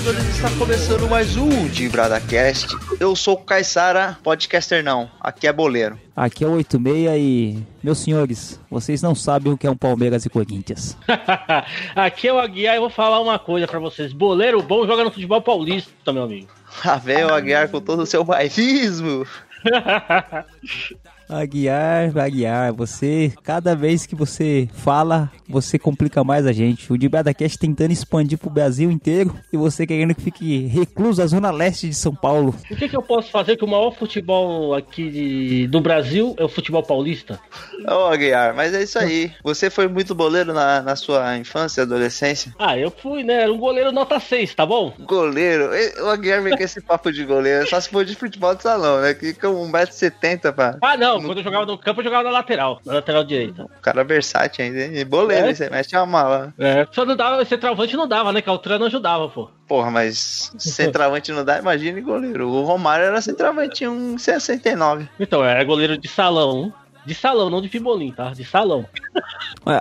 Fala, Ludibradores, está começando mais um DibradaCast. Eu sou o Caissara, podcaster não, aqui é boleiro. Aqui é o 86 e, meus senhores, vocês não sabem o que é um Palmeiras e Corinthians. aqui é o Aguiar e eu vou falar uma coisa pra vocês. Boleiro bom joga no futebol paulista, meu amigo. Ah, vem o Aguiar com todo o seu bairrismo. Aguiar, Aguiar, você, cada vez que você fala, você complica mais a gente. O DibradaCast tentando expandir pro Brasil inteiro e você querendo que fique recluso à zona leste de São Paulo. O que, que eu posso fazer que o maior futebol aqui de, do Brasil é o futebol paulista? Ô, oh, Aguiar, mas é isso aí. Você foi muito boleiro na, na sua infância, adolescência? Ah, eu fui, né? Era um goleiro nota 6, tá bom? Goleiro? O Aguiar vem com esse papo de goleiro, só se for de futebol de salão, né? Que com 1,70m, pá. Ah, não, quando eu jogava no campo, eu jogava na lateral, na lateral direita. O cara é versátil ainda, hein? Boleiro, é? você mexe a mala. É, só não dava, centroavante não dava, né? Que a Altran não ajudava, pô. Porra, mas centroavante não dá, imagine goleiro. O Romário era centroavante em 1,69. Então, era goleiro de salão. De salão, não de Fibolim, tá? De salão.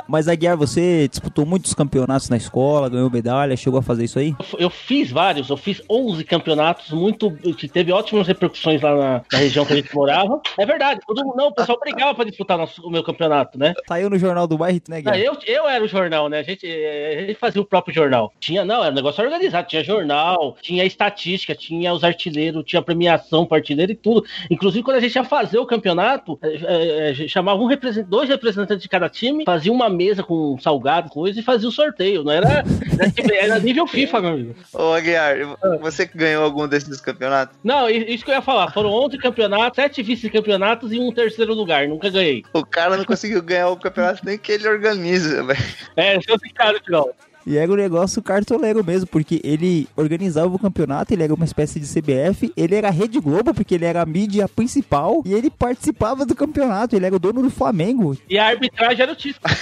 Mas Aguiar, você disputou muitos campeonatos na escola, ganhou medalha, chegou a fazer isso aí? Eu fiz vários, eu fiz 11 campeonatos, muito que teve ótimas repercussões lá na, na região que a gente morava. É verdade, todo mundo, não, o pessoal brigava pra disputar nosso, o meu campeonato, né? Saiu no jornal do bairro, né, Guiar? eu, eu era o jornal, né? A gente, a gente fazia o próprio jornal. Tinha, não, era um negócio organizado, tinha jornal, tinha estatística, tinha os artilheiros, tinha premiação para artilheiro e tudo. Inclusive, quando a gente ia fazer o campeonato, é, é, chamava um represent... dois representantes de cada time, fazia uma mesa com salgado, coisa, e fazia o sorteio. Não era, era, era nível FIFA, meu amigo. Ô, Aguiar, você que ganhou algum desses campeonatos? Não, isso que eu ia falar. Foram 11 campeonatos, 7 vice-campeonatos e um terceiro lugar. Nunca ganhei. O cara não conseguiu ganhar o campeonato nem que ele organiza, velho. É, eu esse cara, não. E era um negócio cartoleiro mesmo, porque ele organizava o campeonato, ele era uma espécie de CBF, ele era Rede Globo, porque ele era a mídia principal, e ele participava do campeonato, ele era o dono do Flamengo. E a arbitragem era o título.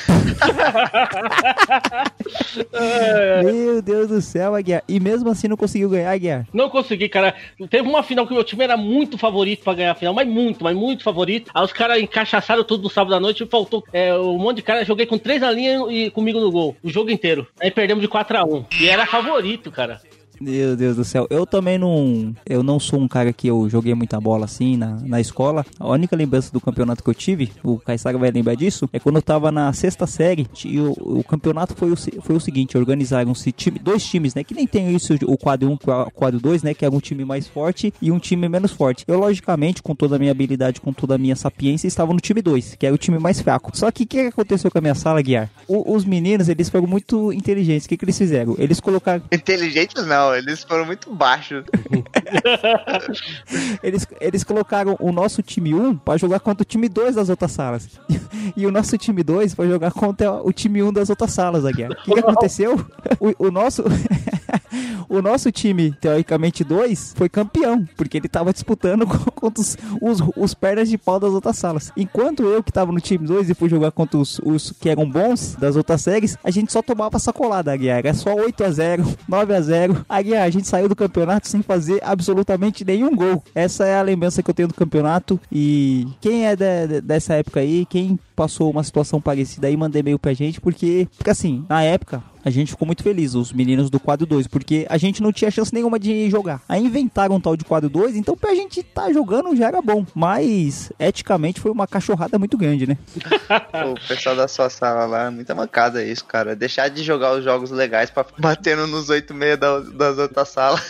Meu Deus do céu, Aguiar. E mesmo assim não conseguiu ganhar, Aguiar? Não consegui, cara. Teve uma final que o meu time era muito favorito pra ganhar a final, mas muito, mas muito favorito. Aí os caras encaixaçaram tudo no sábado à noite e faltou é, um monte de cara. Joguei com três na linha e comigo no gol, o jogo inteiro. Aí perdemos de 4 a 1 E era favorito, cara. Meu Deus do céu. Eu também não. Eu não sou um cara que eu joguei muita bola assim na, na escola. A única lembrança do campeonato que eu tive, o Caissara vai lembrar disso, é quando eu tava na sexta série. E o, o campeonato foi o, foi o seguinte: organizaram-se time, dois times, né? Que nem tem isso, o quadro 1 um, o quadro 2, né? Que era um time mais forte e um time menos forte. Eu, logicamente, com toda a minha habilidade, com toda a minha sapiência, estava no time 2, que era o time mais fraco. Só que o que aconteceu com a minha sala, Guiar? O, os meninos, eles foram muito inteligentes. O que, que eles fizeram? Eles colocaram. Inteligentes não, eles foram muito baixos. eles, eles colocaram o nosso time 1 para jogar contra o time 2 das outras salas. E o nosso time 2 para jogar contra o time 1 das outras salas, Aguiar. O que, que aconteceu? O, o nosso. o nosso time, teoricamente 2, foi campeão, porque ele tava disputando contra os, os, os, pernas de pau das outras salas. Enquanto eu, que tava no time 2 e fui jogar contra os, os, que eram bons das outras séries, a gente só tomava sacolada, Aguiar. Era só 8 a 0 9 a 0 Aguiar, a gente saiu do campeonato sem fazer absolutamente nenhum gol. Essa é a lembrança que eu tenho do campeonato. E quem é de, de, dessa época aí, quem passou uma situação parecida aí, mandei e-mail pra gente, porque, porque assim, na época, a gente ficou muito feliz, os meninos do quadro 2, porque a gente não tinha chance nenhuma de jogar. Aí inventaram um tal de quadro 2, então pra gente tá jogando já era bom. Mas, eticamente, foi uma cachorrada muito grande, né? o pessoal da sua sala lá, muita mancada isso, cara. Deixar de jogar os jogos legais pra batendo nos 8,6 da, das outras salas.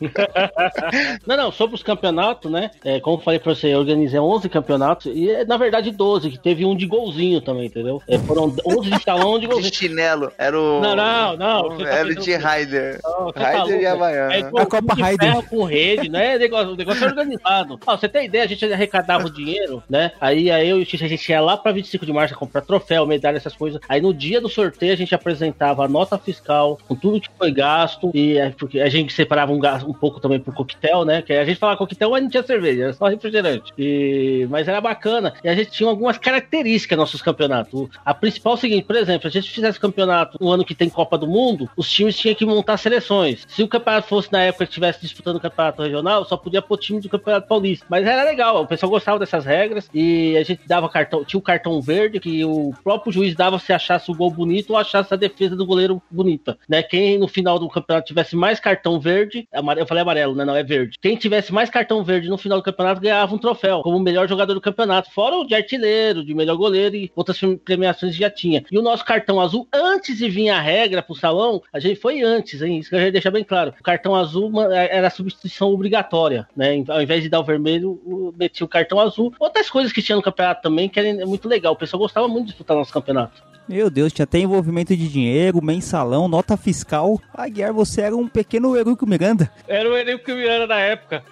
não, não, sobre os campeonatos, né? É, como eu falei pra você, eu organizei 11 campeonatos e, na verdade, 12, que teve um de golzinho também, entendeu? É, foram 11 de talão de golzinho. De chinelo, era o. Não, não, não. Tá era o de Raider. Raider e Havaiana. É, a Copa Raider. com rede, né? O negócio, o negócio é organizado. Ó, você tem ideia, a gente arrecadava o dinheiro, né? Aí, aí eu e o X, a gente ia lá pra 25 de março comprar troféu, medalha, essas coisas. Aí no dia do sorteio a gente apresentava a nota fiscal com tudo que foi gasto e porque a gente separava um, gasto, um pouco também pro coquetel, né? Que a gente falava coquetel, mas não tinha cerveja, era só refrigerante. E, mas era bacana. E a gente tinha algumas características nossos campeonatos. A principal é o seguinte, por exemplo, se a gente fizesse campeonato no ano que tem Copa do Mundo, os times tinham que montar seleções. Se o campeonato fosse na época que estivesse disputando o campeonato regional, só podia pôr time do campeonato paulista. Mas era legal, o pessoal gostava dessas regras e a gente dava cartão, tinha o cartão verde que o próprio juiz dava se achasse o gol bonito ou achasse a defesa do goleiro bonita, né? Quem no final do campeonato tivesse mais cartão verde, eu falei amarelo, né? Não é verde. Quem tivesse mais cartão verde no final do campeonato ganhava um troféu como o melhor jogador do campeonato, fora o de artilheiro, de melhor goleiro e outras premiações já tinha. E o nosso cartão azul, antes de vir a regra pro salão, a gente foi antes, hein? Isso que eu já deixar bem claro. O cartão azul era a substituição obrigatória, né? Ao invés de dar o vermelho, metia o cartão azul. Outras coisas que tinha no campeonato também, que era muito legal. O pessoal gostava muito de disputar nosso campeonato. Meu Deus, tinha até envolvimento de dinheiro, mensalão, nota fiscal. Aguiar, você era um pequeno Eurico Miranda. Era o Eurico Miranda da época.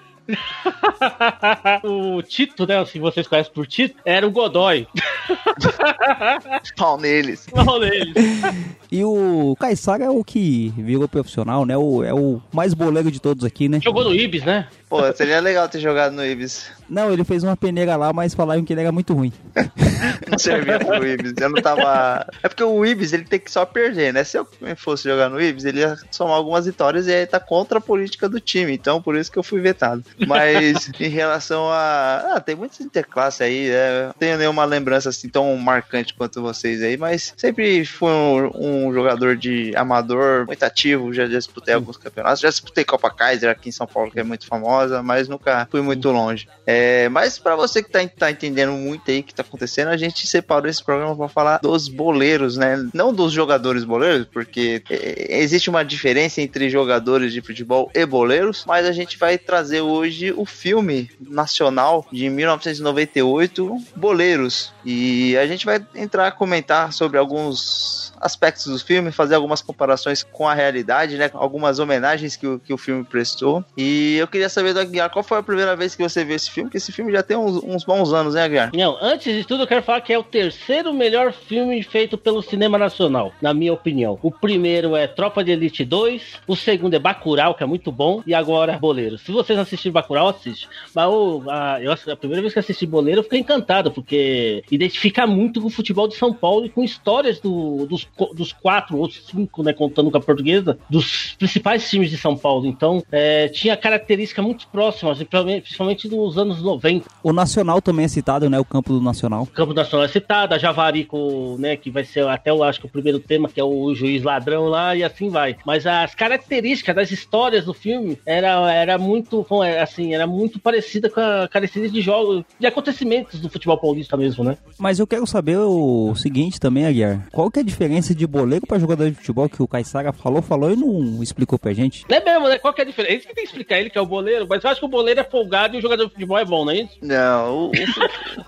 O Tito, né? Se vocês conhecem por Tito, era o Godoy. Pau neles. Pau neles. E o Caissara é o que virou profissional, né? O, é o mais boleiro de todos aqui, né? Jogou no Ibis, né? Pô, seria legal ter jogado no Ibis. Não, ele fez uma peneira lá, mas falaram que ele era muito ruim. não servia pro Ibis. Eu não tava. É porque o Ibis ele tem que só perder, né? Se eu fosse jogar no Ibis, ele ia somar algumas vitórias e aí tá contra a política do time. Então, por isso que eu fui vetado. Mas em relação a. Ah, tem muitos interclasse aí, né? Não tenho nenhuma lembrança assim tão marcante quanto vocês aí, mas sempre fui um, um jogador de amador muito ativo. Já disputei alguns campeonatos. Já disputei Copa Kaiser aqui em São Paulo, que é muito famosa famosa, mas nunca fui muito longe. É, mas para você que tá, tá entendendo muito aí o que tá acontecendo, a gente separou esse programa para falar dos boleiros, né? Não dos jogadores boleiros, porque é, existe uma diferença entre jogadores de futebol e boleiros, mas a gente vai trazer hoje o filme nacional de 1998, Boleiros. E a gente vai entrar a comentar sobre alguns aspectos do filme, fazer algumas comparações com a realidade, né? Algumas homenagens que o, que o filme prestou. E eu queria saber do Aguiar, qual foi a primeira vez que você viu esse filme? Porque esse filme já tem uns, uns bons anos, né, Aguiar? Não, antes de tudo eu quero falar que é o terceiro melhor filme feito pelo cinema nacional, na minha opinião. O primeiro é Tropa de Elite 2, o segundo é Bacurau, que é muito bom, e agora Boleiro. Se vocês não assistiram Bacurau, assiste. Mas a, eu, a primeira vez que assisti Boleiro, eu fiquei encantado, porque identifica muito com o futebol de São Paulo e com histórias do, dos dos quatro ou cinco, né, contando com a portuguesa, dos principais times de São Paulo. Então, é, tinha características muito próximas, principalmente dos anos 90. O Nacional também é citado, né? O campo do Nacional. O campo do Nacional é citado, a Javarico, né? Que vai ser até, eu acho que o primeiro tema, que é o juiz ladrão lá, e assim vai. Mas as características das histórias do filme era, era muito, é, assim, era muito parecida com a característica de jogos, de acontecimentos do futebol paulista mesmo, né? Mas eu quero saber o seguinte também, Aguiar. Qual que é a diferença de boleiro para jogador de futebol que o Caissara falou, falou e não explicou pra gente. É mesmo, né? Qual que é a diferença? Isso que tem que explicar ele que é o boleiro, mas eu acho que o boleiro é folgado e o jogador de futebol é bom, não é isso? Não, o,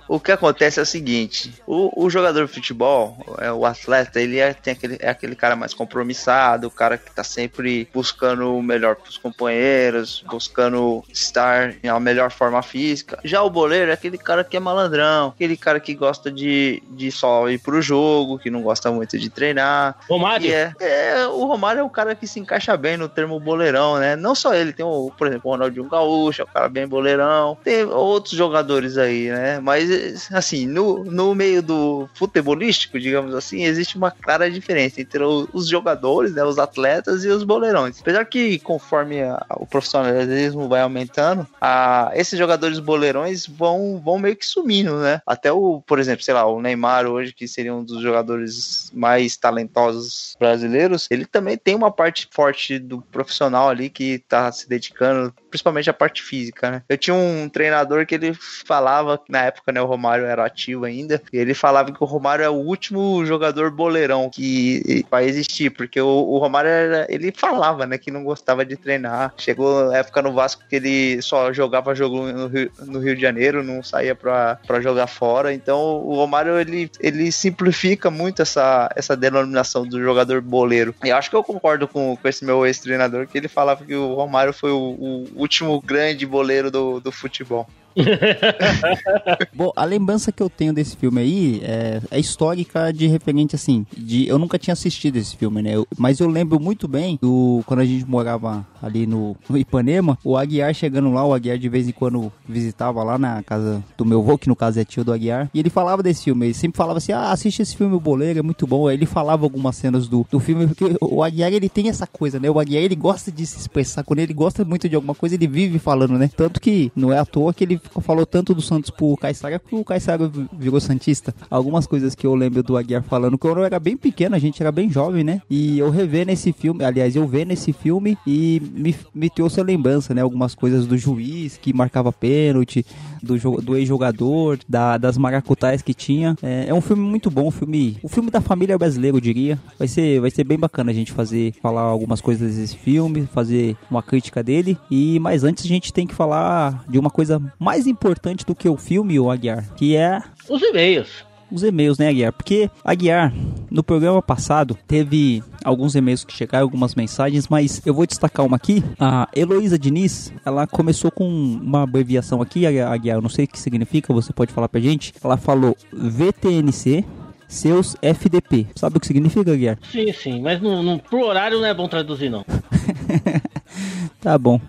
o, o que acontece é o seguinte: o, o jogador de futebol, é, o atleta, ele é, tem aquele, é aquele cara mais compromissado, o cara que tá sempre buscando o melhor pros companheiros, buscando estar em a melhor forma física. Já o boleiro é aquele cara que é malandrão, aquele cara que gosta de, de só ir pro jogo, que não gosta muito de treinar. Romário? É, é, o Romário é um cara que se encaixa bem no termo boleirão, né? Não só ele, tem, o, por exemplo, o Ronaldinho Gaúcho, é um cara bem boleirão. Tem outros jogadores aí, né? Mas, assim, no, no meio do futebolístico, digamos assim, existe uma clara diferença entre os jogadores, né? Os atletas e os boleirões. Apesar que, conforme a, o profissionalismo vai aumentando, a, esses jogadores boleirões vão, vão meio que sumindo, né? Até o, por exemplo, sei lá, o Neymar hoje, que seria um dos jogadores mais talentosos brasileiros, ele também tem uma parte forte do profissional ali que tá se dedicando, principalmente a parte física, né? Eu tinha um treinador que ele falava, na época, né, o Romário era ativo ainda, e ele falava que o Romário é o último jogador boleirão que vai existir, porque o, o Romário era, ele falava, né, que não gostava de treinar. Chegou a época no Vasco que ele só jogava jogo no Rio, no Rio de Janeiro, não saía pra, pra jogar fora. Então o Romário ele, ele simplifica muito essa, essa denominação do jogador boleiro. E acho que eu concordo com, com esse meu ex-treinador, que ele falava que o Romário foi o, o último grande boleiro do, do futebol. Bom, a lembrança que eu tenho desse filme aí é, é histórica de referente, assim, de eu nunca tinha assistido esse filme, né? Eu, mas eu lembro muito bem do quando a gente morava ali no, no Ipanema, o Aguiar chegando lá, o Aguiar de vez em quando visitava lá na casa do meu avô, que no caso é tio do Aguiar, e ele falava desse filme, ele sempre falava assim, ah, assiste esse filme, o Boleiro, é muito bom. Aí ele falava algumas cenas do, do filme, porque o Aguiar, ele tem essa coisa, né? O Aguiar, ele gosta de se expressar, quando ele gosta muito de alguma coisa, ele vive falando, né? Tanto que não é à toa que ele falou tanto do Santos pro Caissara que o Caissara virou Santista. Algumas coisas que eu lembro do Aguiar falando, quando eu era bem pequeno, a gente era bem jovem, né? E eu rever nesse filme, aliás, eu ver nesse filme e me, me trouxe a lembrança, né? Algumas coisas do juiz que marcava pênalti, do, do ex-jogador, da, das maracutais que tinha. É, é, um filme muito bom, um filme, o um filme da família brasileira, eu diria. Vai ser, vai ser bem bacana a gente fazer, falar algumas coisas desse filme, fazer uma crítica dele. E mas antes a gente tem que falar de uma coisa mais importante do que o filme, o Aguiar, que é os e-mails os e-mails, né, Aguiar? Porque, Aguiar, no programa passado, teve alguns e-mails que chegaram, algumas mensagens, mas eu vou destacar uma aqui. A Heloísa Diniz, ela começou com uma abreviação aqui, Aguiar, eu não sei o que significa, você pode falar pra gente. Ela falou VTNC, seus FDP. Sabe o que significa, Aguiar? Sim, sim, mas no, no, pro horário não é bom traduzir, não. Tá bom,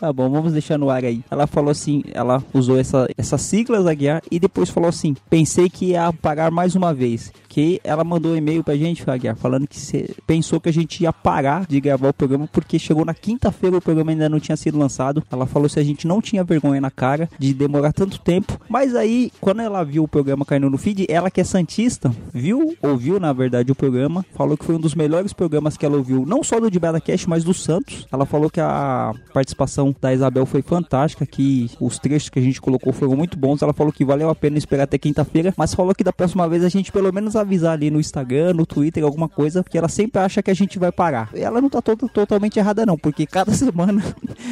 tá bom, vamos deixar no ar aí. Ela falou assim, ela usou essa, essas siglas Aguiar e depois falou assim: pensei que ia pagar mais uma vez. Que ela mandou um e-mail pra gente, Aguiar, falando que pensou que a gente ia parar de gravar o programa porque chegou na quinta-feira o programa ainda não tinha sido lançado. Ela falou se a gente não tinha vergonha na cara de demorar tanto tempo. Mas aí, quando ela viu o programa caindo no feed, ela que é Santista, viu, ouviu na verdade o programa, falou que foi um dos melhores programas que ela ouviu, não só do Dibada Cash, mas do Santos. Ela falou que a participação da Isabel foi fantástica, que os trechos que a gente colocou foram muito bons. Ela falou que valeu a pena esperar até quinta-feira, mas falou que da próxima vez a gente pelo menos avisar ali no Instagram, no Twitter, alguma coisa, porque ela sempre acha que a gente vai parar. E ela não tá to totalmente errada não, porque cada semana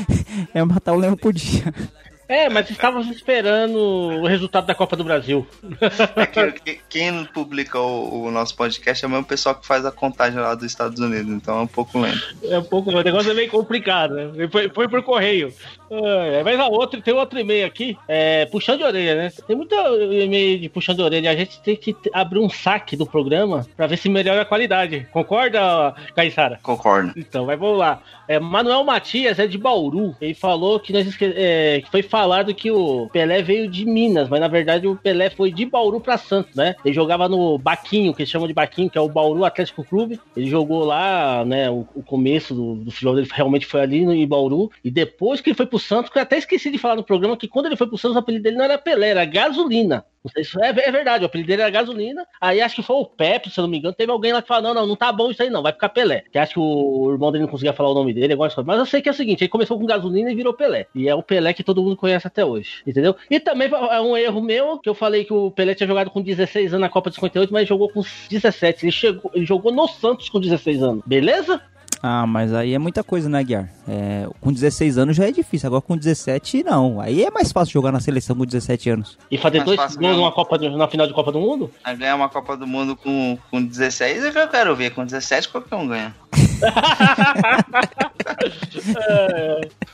é matar o leão por dia. É, mas estávamos esperando o resultado da Copa do Brasil. É que, quem publica o, o, nosso podcast é o mesmo pessoal que faz a contagem lá dos Estados Unidos, então é um pouco lento. É um pouco, o negócio é meio complicado, né? Foi, foi por correio. É, mas a outro, tem outro e-mail aqui, é, puxão de orelha, né? Tem muito e-mail de puxão de orelha. A gente tem que abrir um saque do programa para ver se melhora a qualidade. Concorda, Caissara? Concordo. Então, vai, vamos lá. É, Manuel Matias é de Bauru. Ele falou que nós esque... é, foi falado que o Pelé veio de Minas, mas na verdade o Pelé foi de Bauru para Santos, né? Ele jogava no Baquinho, que eles chamam de Baquinho, que é o Bauru Atlético Clube. Ele jogou lá, né? O, o começo do, do futebol dele realmente foi ali no, em Bauru. E depois que ele foi pro Santos, que eu até esqueci de falar no programa que quando ele foi pro Santos, o apelido dele não era Pelé, era Gasolina. Se é, é, verdade, o apelido dele era gasolina. Aí acho que foi o Pepe, se eu não me engano. Teve alguém lá que falou: não, não, não tá bom isso aí, não, vai ficar Pelé. Que acho que o irmão dele não conseguia falar o nome dele, agora Mas eu sei que é o seguinte: ele começou com gasolina e virou Pelé. E é o Pelé que todo mundo conhece até hoje. Entendeu? E também é um erro meu, que eu falei que o Pelé tinha jogado com 16 anos na Copa de 58, mas jogou com 17. Ele, chegou, ele jogou no Santos com 16 anos. Beleza? Ah, mas aí é muita coisa, né, Guiar? É, com 16 anos já é difícil, agora com 17 não. Aí é mais fácil jogar na seleção com 17 anos. E fazer dois gols numa Copa na final de Copa do Mundo? Ganhar uma Copa do Mundo com, com 16 é que eu quero ver. Com 17 qualquer um ganha.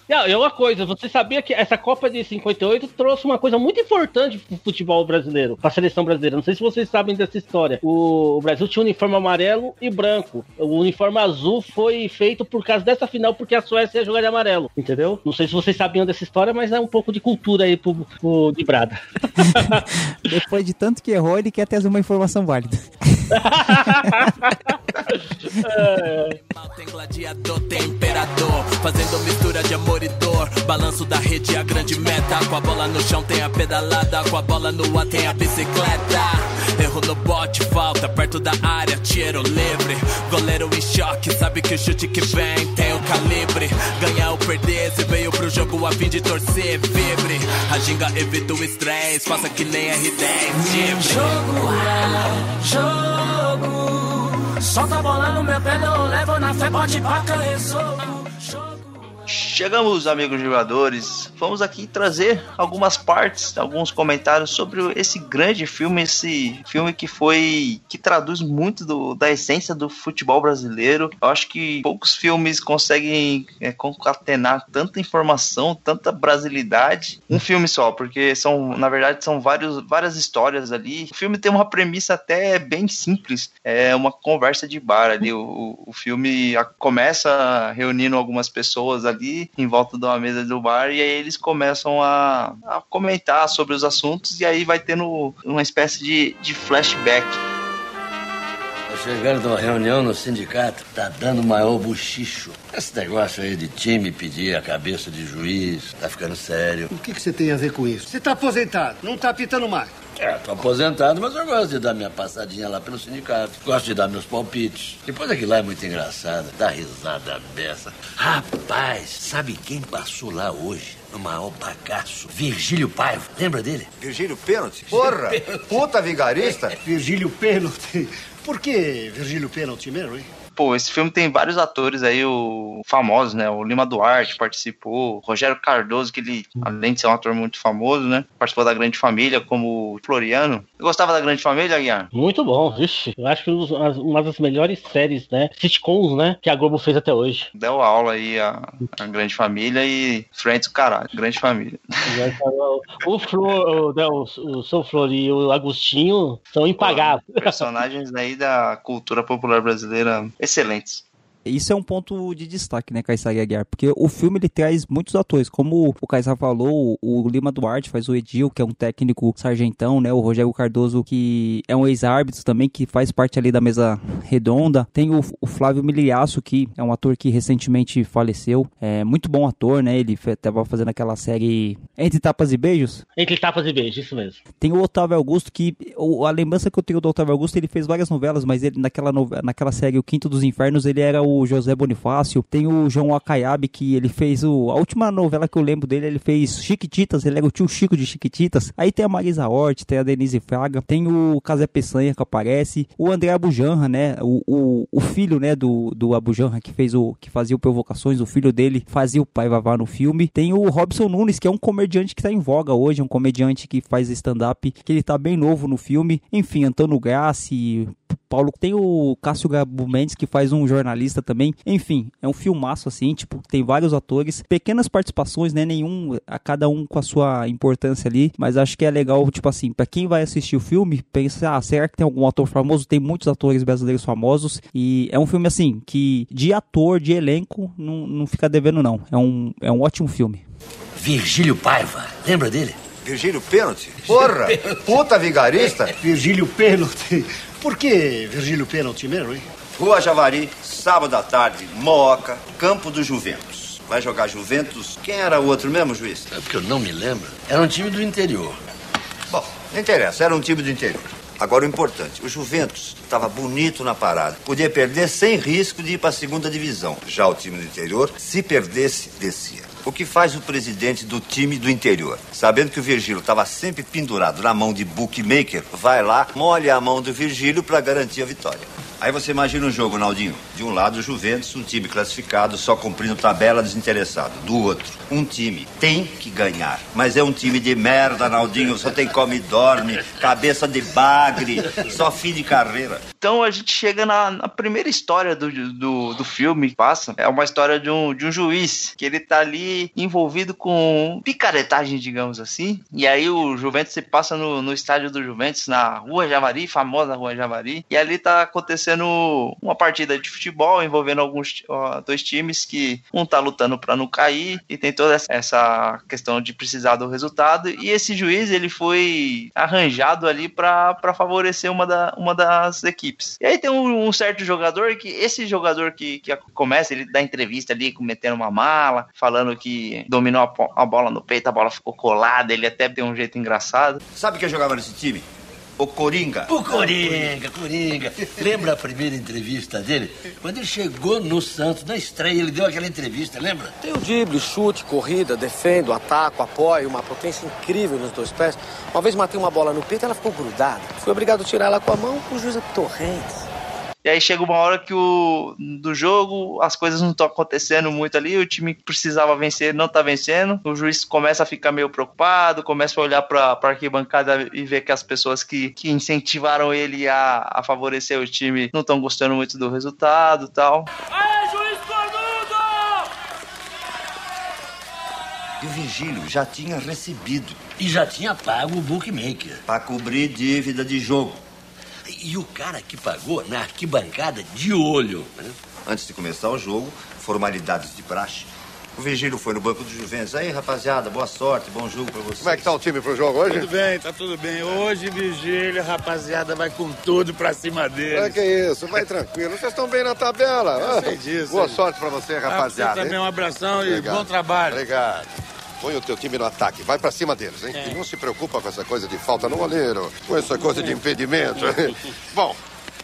é. Uma coisa, você sabia que essa Copa de 58 trouxe uma coisa muito importante pro futebol brasileiro, pra seleção brasileira. Não sei se vocês sabem dessa história. O, Brasil tinha um uniforme amarelo e branco. O uniforme azul foi feito por causa dessa final, porque a Suécia ia jogar de amarelo, entendeu? Não sei se vocês sabiam dessa história, mas é um pouco de cultura aí pro, pro de Brada. Depois de tanto que errou, ele quer ter uma informação válida. Tem gladiador, tem imperador, fazendo mistura de amor e dor. Balanço da rede, a grande meta. Com a bola no chão tem a pedalada, com a bola no ar tem a bicicleta. Erro no bote, falta perto da área, tiro livre. Goleiro em choque, sabe que o chute que vem tem o calibre. Ganhar ou perder, se veio pro jogo a fim de torcer, vibre. A ginga evita o estresse, faça que nem R10, livre. Jogo é jogo. Solta a bola no meu pé, eu levo na fé, bote paca, resolvo. Chegamos, amigos jogadores, vamos aqui trazer algumas partes, alguns comentários sobre esse grande filme, esse filme que foi que traduz muito do, da essência do futebol brasileiro. Eu acho que poucos filmes conseguem é, concatenar tanta informação, tanta brasilidade, um filme só, porque são, na verdade, são vários, várias histórias ali. O filme tem uma premissa até bem simples, é uma conversa de bar ali. O, o filme começa reunindo algumas pessoas ali em volta de uma mesa do bar e aí eles começam a, a comentar sobre os assuntos e aí vai tendo uma espécie de, de flashback. Tô chegando de uma reunião no sindicato, tá dando maior buchicho. Esse negócio aí de time pedir a cabeça de juiz, tá ficando sério. O que, que você tem a ver com isso? Você tá aposentado, não tá apitando mais. É, tô aposentado, mas eu gosto de dar minha passadinha lá pelo sindicato. Gosto de dar meus palpites. Depois aquilo lá é muito engraçado. Dá risada beça. Rapaz, sabe quem passou lá hoje? No maior bagaço. Virgílio Paiva. Lembra dele? Virgílio Pênalti? Porra! Puta vigarista! Virgílio Pênalti. Por que Virgílio Pênalti mesmo, hein? Pô, esse filme tem vários atores aí, o famosos, né? O Lima Duarte participou, o Rogério Cardoso, que ele, além de ser um ator muito famoso, né? Participou da Grande Família, como o Floriano. Você gostava da Grande Família, Guiar? Muito bom, vixe. Eu acho que uma das melhores séries, né? Sitcoms, né? Que a Globo fez até hoje. Deu aula aí a, a Grande Família e Friends, caralho. Grande Família. o, Flor, o, né, o, o São Flor e o Agostinho são impagáveis. Personagens aí da cultura popular brasileira excelentes. Isso é um ponto de destaque, né, Kaysar Aguiar? Porque o filme ele traz muitos atores, como o Kaysar falou, o Lima Duarte faz o Edil, que é um técnico sargentão, né? O Rogério Cardoso, que é um ex-árbitro também, que faz parte ali da mesa redonda. Tem o, o Flávio Miliaço, que é um ator que recentemente faleceu. É muito bom ator, né? Ele estava fazendo aquela série Entre Tapas e Beijos. Entre Tapas e Beijos, isso mesmo. Tem o Otávio Augusto, que a lembrança que eu tenho do Otávio Augusto, ele fez várias novelas, mas ele naquela, novela, naquela série O Quinto dos Infernos, ele era o José Bonifácio, tem o João Akayabe, que ele fez o, a última novela que eu lembro dele, ele fez Chiquititas, ele era o tio Chico de Chiquititas. Aí tem a Marisa Hort, tem a Denise Fraga, tem o Casé Peçanha que aparece, o André Abujanra, né, o, o, o, filho, né, do, do Abujanra que fez o, que fazia o Provocações, o filho dele fazia o pai Vavá no filme. Tem o Robson Nunes, que é um comediante que tá em voga hoje, um comediante que faz stand-up, que ele tá bem novo no filme. Enfim, Antônio Grassi, Paulo. Tem o Cássio Gabo Mendes, que faz um jornalista também. Enfim, é um filmaço assim, tipo, tem vários atores, pequenas participações, né? Nenhum, a cada um com a sua importância ali, mas acho que é legal, tipo assim, para quem vai assistir o filme, pensa, ah, será que tem algum ator famoso? Tem muitos atores brasileiros famosos e é um filme assim, que de ator, de elenco, não, não fica devendo não. É um, é um ótimo filme. Virgílio Paiva, lembra dele? Virgílio Pênalti? Porra! Puta vigarista! Virgílio Pênalti. Por que Virgílio Pênalti mesmo, hein? Rua Javari, sábado à tarde, Mooca, campo do Juventus. Vai jogar Juventus? Quem era o outro mesmo, juiz? É porque eu não me lembro. Era um time do interior. Bom, não interessa, era um time do interior. Agora o importante, o Juventus estava bonito na parada. Podia perder sem risco de ir para a segunda divisão. Já o time do interior, se perdesse, descia. O que faz o presidente do time do interior? Sabendo que o Virgílio estava sempre pendurado na mão de bookmaker, vai lá, molha a mão do Virgílio para garantir a vitória. Aí você imagina um jogo, Naldinho. De um lado, o Juventus, um time classificado, só cumprindo tabela desinteressado. Do outro, um time tem que ganhar. Mas é um time de merda, Naldinho. Só tem come e dorme, cabeça de bagre, só fim de carreira. Então a gente chega na, na primeira história do, do, do, filme que passa. É uma história de um, de um juiz que ele tá ali envolvido com picaretagem, digamos assim. E aí o Juventus se passa no, no estádio do Juventus, na Rua Javari, famosa Rua Javari. E ali tá acontecendo uma partida de futebol envolvendo alguns ó, dois times que um tá lutando para não cair e tem toda essa questão de precisar do resultado e esse juiz ele foi arranjado ali para favorecer uma, da, uma das equipes. E aí tem um, um certo jogador que esse jogador que, que começa ele dá entrevista ali cometendo uma mala, falando que dominou a, a bola no peito, a bola ficou colada, ele até tem um jeito engraçado. Sabe quem jogava nesse time? O Coringa. O Coringa, Coringa. Lembra a primeira entrevista dele? Quando ele chegou no Santos, na estreia, ele deu aquela entrevista, lembra? Tem o drible, chute, corrida, defendo, ataco, apoio, uma potência incrível nos dois pés. Uma vez matei uma bola no peito, ela ficou grudada. Fui obrigado a tirar ela com a mão, o juiz Torrentes. E aí chega uma hora que o do jogo as coisas não estão acontecendo muito ali, o time que precisava vencer não tá vencendo. O juiz começa a ficar meio preocupado, começa a olhar pra, pra arquibancada e ver que as pessoas que, que incentivaram ele a, a favorecer o time não estão gostando muito do resultado e tal. Aê, juiz cornudo! E o Vigílio já tinha recebido E já tinha pago o bookmaker. para cobrir dívida de jogo. E o cara que pagou na arquibancada de olho. né? Antes de começar o jogo, formalidades de praxe. O Vigílio foi no banco do Juventus. Aí, rapaziada, boa sorte, bom jogo pra vocês. Como é que tá o time pro jogo hoje? Tudo bem, tá tudo bem. Hoje, Vigília, rapaziada, vai com tudo pra cima É deles. que isso, vai tranquilo. Vocês estão bem na tabela. Eu Ah, sei disso. Boa sorte pra você, Ah, rapaziada. Você também hein? um abração e Obrigado. bom trabalho. Obrigado. Põe o teu time no ataque, vai pra cima deles, hein? É. E não se preocupa com essa coisa de falta no goleiro, com essa coisa de impedimento. Bom,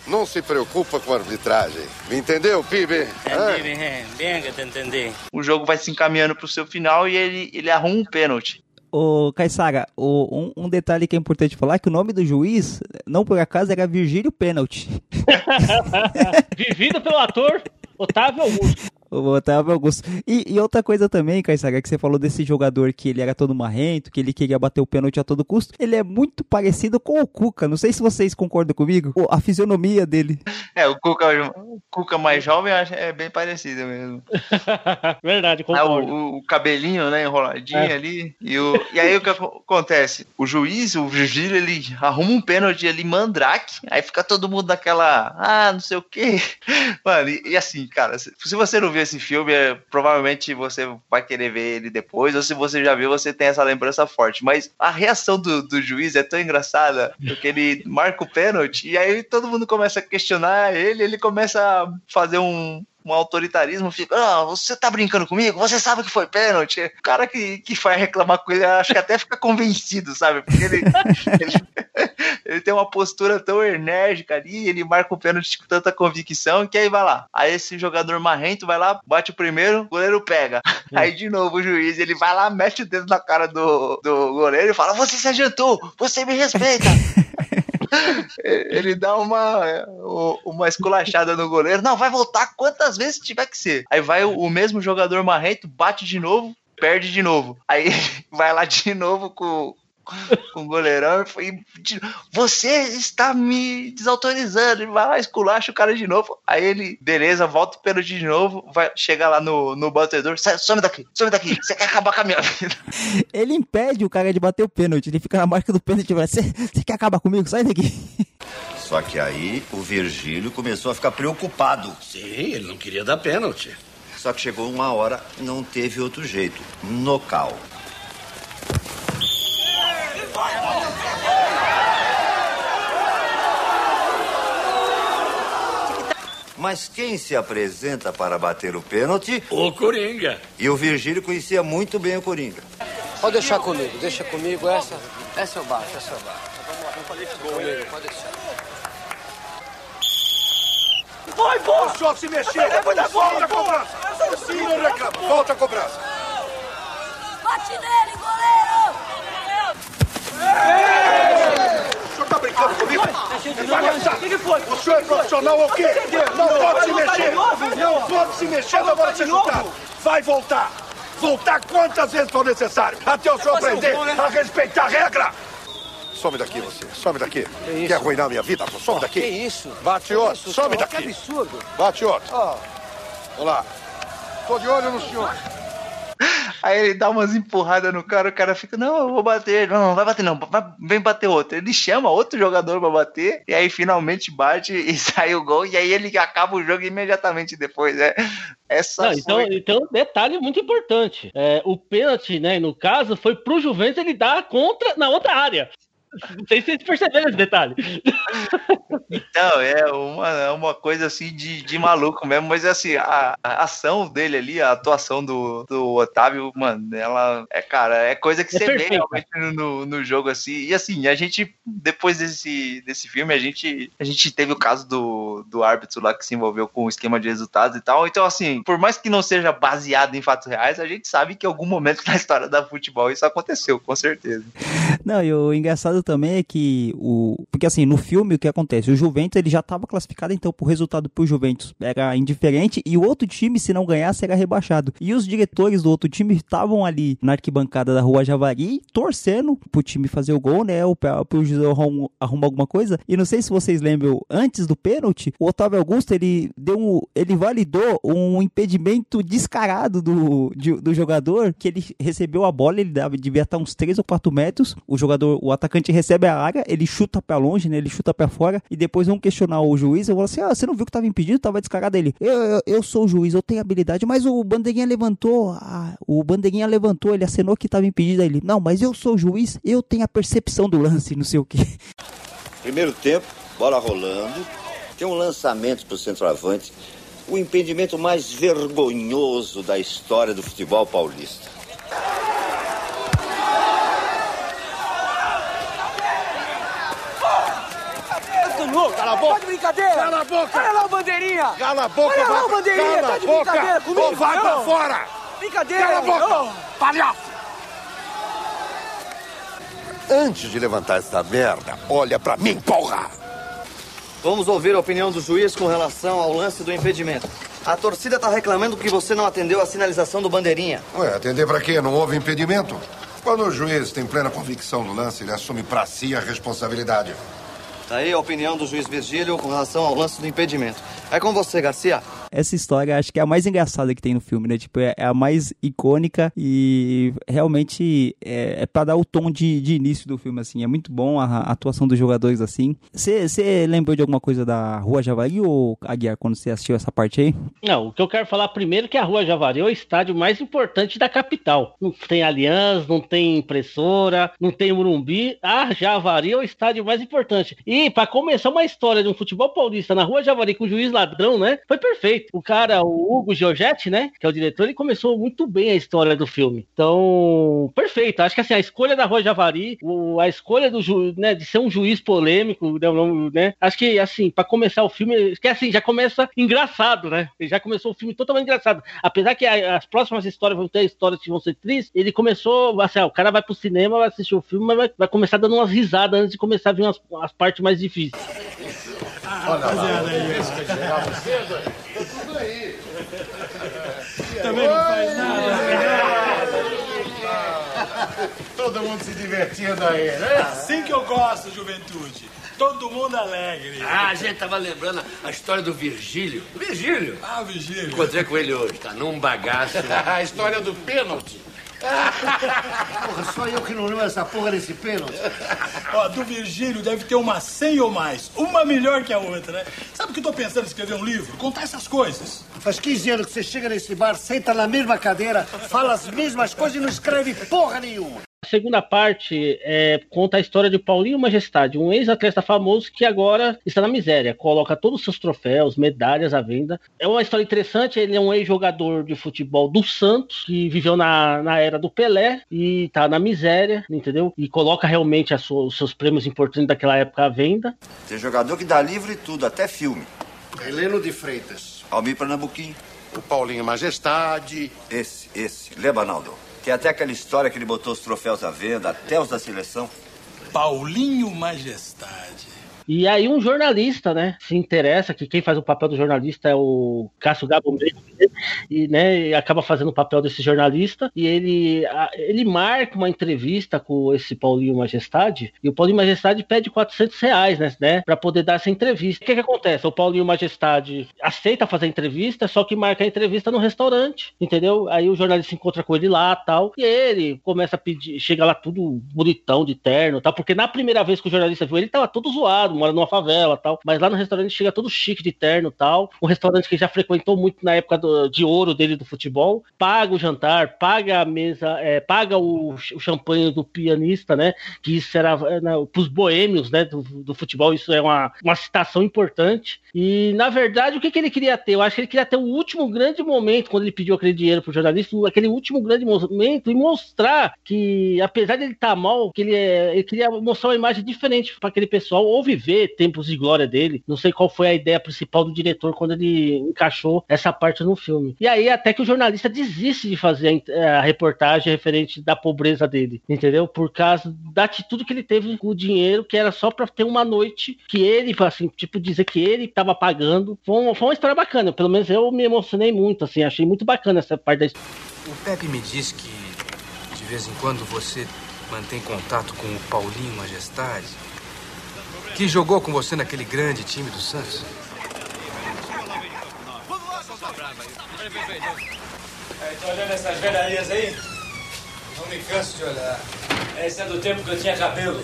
não se preocupa com a arbitragem. Me entendeu, Pibe? Hã? bem que te entendi. O jogo vai se encaminhando pro seu final e ele, ele arruma um pênalti. Ô, Caissara, o- um, um detalhe que é importante falar é que o nome do juiz, não por acaso, era Virgílio Pênalti. Vivido pelo ator Otávio Augusto. O Otávio Augusto. E, e outra coisa também, Caissara, que você falou desse jogador que ele era todo marrento, que ele queria bater o pênalti a todo custo. Ele é muito parecido com o Cuca. Não sei se vocês concordam comigo. A fisionomia dele. É, o Cuca, o Cuca mais jovem é bem parecido mesmo. Verdade, Ah, o, concordo. o- cabelinho, né, enroladinho É. ali. E, o, e aí o que aco- acontece? O juiz, o Virgílio, ele arruma um pênalti ali, mandrake. Aí fica todo mundo naquela, ah, não sei o quê. Mano, e, e assim, cara, se, se você não viu esse filme, é, provavelmente você vai querer ver ele depois. Ou se você já viu, você tem essa lembrança forte. Mas a reação do, do juiz é tão engraçada, porque ele marca o pênalti e aí todo mundo começa a questionar ele, ele começa a fazer um, um autoritarismo, fica, ah, você tá brincando comigo? Você sabe que foi pênalti? O cara que, que vai reclamar com ele, acho que até fica convencido, sabe? Porque ele, ele, ele tem uma postura tão enérgica ali, ele marca o pênalti com tanta convicção que aí vai lá. Aí esse jogador marrento vai lá, bate o primeiro, o goleiro pega. Aí de novo o juiz, ele vai lá, mete o dedo na cara do, do goleiro e fala: Você se adiantou, você me respeita. Ele dá uma, uma esculachada no goleiro. Não, vai voltar quantas vezes tiver que ser. Aí vai o, o mesmo jogador marrento, bate de novo, perde de novo. Aí vai lá de novo com, com o goleirão e você está me desautorizando. Ele vai lá, esculacha o cara de novo. Aí ele, beleza, volta o pênalti de novo, vai chegar lá no, no batedor. Sai, some daqui, some daqui. Você quer acabar com a minha vida. Ele impede o cara de bater o pênalti. Ele fica na marca do pênalti e você você quer acabar comigo? Sai daqui. Só que aí o Virgílio começou a ficar preocupado. Sim, ele não queria dar pênalti. Só que chegou uma hora, não teve outro jeito. Nocal. Mas quem se apresenta para bater o pênalti? O Coringa. E o Virgílio conhecia muito bem o Coringa. Pode deixar comigo, deixa comigo. Essa, essa eu baixo, essa eu baixo. Comigo, pode deixar. Vai, bola! O senhor se mexer! Depois da bola, Volta a cobrança! Sim, não reclama. Volta a cobrança! Bate nele, goleiro! O senhor tá brincando Palhaçada! O que foi? O senhor é profissional ou o quê? Não pode se mexer! Não pode se mexer, não pode ser chutado! Vai voltar! Voltar quantas vezes for necessário, até o senhor aprender a respeitar a regra! Some daqui você, some daqui. Quer arruinar minha vida? Some daqui. Que isso? Bate outro, some Que daqui. absurdo. Bate outro. Vamos lá. Tô de olho no senhor. Aí ele dá umas empurradas no cara, o cara fica, não, eu vou bater. Não, não vai bater não, vai- vem bater outro. Ele chama outro jogador pra bater, e aí finalmente bate e sai o gol, e aí ele acaba o jogo imediatamente depois. É, essa Não, então, foi- então, detalhe muito importante. É, o pênalti, né, no caso, foi pro Juventus ele dar contra na outra área. Não sei se vocês perceberam esse detalhe. Então, é uma, é uma coisa assim de, de maluco mesmo, mas assim, a, a ação dele ali, a atuação do, do Otávio, mano, ela é, cara, é coisa que É você vê perfeita. realmente no, no jogo, assim. E assim, a gente, depois desse, desse filme, a gente, a gente teve o caso do, do, do árbitro lá que se envolveu com o esquema de resultados e tal. Então, assim, por mais que não seja baseado em fatos reais, a gente sabe que em algum momento na história da futebol isso aconteceu, com certeza. Não, e o engraçado também é que o. Porque assim, no filme o que acontece? O Juventus ele já estava classificado, então o resultado pro Juventus era indiferente e o outro time, se não ganhasse, era rebaixado. E os diretores do outro time estavam ali na arquibancada da rua Javari, torcendo pro time fazer o gol, né? Ou pra, pro José arrumar alguma coisa. E não sei se vocês lembram, antes do pênalti, o Otávio Augusto ele deu um, ele validou um impedimento descarado do, de, do jogador que ele recebeu a bola, ele devia estar uns 3 ou 4 metros. O jogador, o atacante recebe a área, ele chuta para longe, né? Ele chuta para fora e depois vão questionar o juiz. Eu falo assim: ah, você não viu que tava impedido? Tava descarado ele. Eu, eu, eu sou o juiz, eu tenho habilidade, mas o bandeirinha levantou, ah, o bandeirinha levantou, ele acenou que tava impedido. Ele, não, mas eu sou o juiz, eu tenho a percepção do lance, não sei o que. Primeiro tempo, bola rolando, tem um lançamento pro centroavante o impedimento mais vergonhoso da história do futebol paulista. Cala a boca! Tá de brincadeira! Cala a boca! Olha lá o bandeirinha! Cala a boca! Olha lá o bandeirinha! Cala Tá de boca! brincadeira comigo? Ou vai pra fora! Brincadeira! Cala a boca! Oh. Palhaço! Antes de levantar essa merda, olha pra mim, porra! Vamos ouvir a opinião do juiz com relação ao lance do impedimento. A torcida está reclamando que você não atendeu a sinalização do bandeirinha. Ué, atender pra quê? Não houve impedimento? Quando o juiz tem plena convicção do lance, ele assume pra si a responsabilidade. Tá aí a opinião do juiz Virgílio com relação ao lance do impedimento. É com você, Garcia. Essa história acho que é a mais engraçada que tem no filme, né? Tipo, é é a mais icônica e realmente é, é para dar o tom de, de início do filme, assim. É muito bom a, a atuação dos jogadores, assim. Você lembrou de alguma coisa da Rua Javari ou Aguiar quando você assistiu essa parte aí? Não, o que eu quero falar primeiro é que a Rua Javari é o estádio mais importante da capital. Não tem Aliança, não tem impressora, não tem Morumbi. A Javari é o estádio mais importante. E para começar uma história de um futebol paulista na Rua Javari com o juiz ladrão, né? Foi perfeito. O cara, o Hugo Giorgetti, né? Que é o diretor, ele começou muito bem a história do filme. Então, perfeito. Acho que assim, a escolha da Rua Javari, o- a escolha do ju, né, de ser um juiz polêmico, né, né? Acho que assim, para começar o filme, que assim, já começa engraçado, né? Ele já começou o filme totalmente engraçado. Apesar que a- as próximas histórias vão ter histórias que vão ser tristes, ele começou, assim, ó, o cara vai pro cinema, vai assistir o filme, mas vai, vai começar dando umas risadas antes de começar a vir as, as partes mais difíceis. Olha lá, Também não faz Todo mundo se divertindo aí, né? Assim que eu gosto, juventude. Todo mundo alegre. Ah, a gente tava lembrando a história do Virgílio. Virgílio? Ah, Vigílio. Encontrei com ele hoje, tá num bagaço. a história do pênalti. Porra, só eu que não lembro essa porra desse pênalti. Ó, do Virgílio deve ter umas 100 ou mais. Uma melhor que a outra, né? Sabe o que eu tô pensando em escrever um livro? Contar essas coisas. Faz 15 anos que você chega nesse bar, senta na mesma cadeira, fala as mesmas coisas e não escreve porra nenhuma. A segunda parte é, conta a história de Paulinho Majestade, um ex-atleta famoso que agora está na miséria, coloca todos os seus troféus, medalhas à venda. É uma história interessante, ele é um ex-jogador de futebol do Santos, que viveu na, na era do Pelé e está na miséria, entendeu? E coloca realmente a sua- os seus prêmios importantes daquela época à venda. Tem jogador que dá livro e tudo, até filme. Heleno de Freitas. Almir Pernambuquim. O Paulinho Majestade. Esse, esse. Lembra, Naldo? Tem até aquela história que ele botou os troféus à venda, até os da seleção. Paulinho Majestade. E aí um jornalista, né, se interessa, que quem faz o papel do jornalista é o Cássio Gabo e, né, acaba fazendo o papel desse jornalista, e ele, ele marca uma entrevista com esse Paulinho Majestade, e o Paulinho Majestade pede 400 reais, né, né para poder dar essa entrevista. O que que acontece? O Paulinho Majestade aceita fazer a entrevista, só que marca a entrevista no restaurante, entendeu? Aí o jornalista encontra com ele lá, tal, e ele começa a pedir, chega lá tudo bonitão, de terno, tal, porque na primeira vez que o jornalista viu ele, tava todo zoado, mora numa favela, tal, mas lá no restaurante chega todo chique de terno, tal, um restaurante que já frequentou muito na época do- de ouro dele do futebol, paga o jantar, paga a mesa, é, paga o, o champanhe do pianista, né, que isso era é, né, pros boêmios, né, do, do futebol, isso é uma, uma citação importante, e na verdade o que, que ele queria ter? Eu acho que ele queria ter o último grande momento, quando ele pediu aquele dinheiro pro jornalista, aquele último grande momento, e mostrar que, apesar de ele estar mal, que ele, é, ele queria mostrar uma imagem diferente para aquele pessoal, ou viver reviver tempos de glória dele. Não sei qual foi a ideia principal do diretor quando ele encaixou essa parte no filme. E aí até que o jornalista desiste de fazer a, a reportagem referente da pobreza dele, entendeu? Por causa da atitude que ele teve com o dinheiro, que era só para ter uma noite que ele, assim, tipo, dizer que ele tava pagando. Foi uma, foi uma história bacana, pelo menos eu me emocionei muito, assim, achei muito bacana essa parte da história. O Pepe me disse que de vez em quando você mantém contato com o Paulinho Majestade, que jogou com você naquele grande time do Santos. Tô olhando essas velharias aí? Não me canso de olhar. Esse é do tempo que eu tinha cabelo.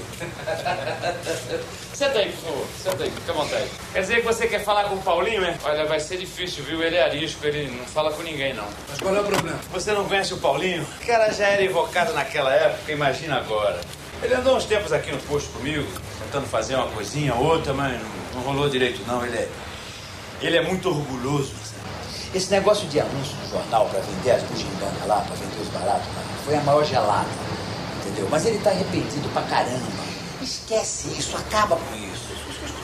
Senta aí, por favor. Senta aí, fica à vontade. Quer dizer que você quer falar com o Paulinho, é? Olha, vai ser difícil, viu? Ele é arisco, ele não fala com ninguém, não. Mas qual é o problema? Você não conhece o Paulinho? O cara já era invocado naquela época, imagina agora. Ele andou uns tempos aqui no posto comigo, tentando fazer uma coisinha, outra, mas não, não rolou direito, não. Ele é. Ele é muito orgulhoso. Esse negócio de anúncio no jornal para vender as bugigangas lá, para vender os baratos, foi a maior gelada. Entendeu? Mas ele tá arrependido pra caramba. Esquece isso, acaba com isso.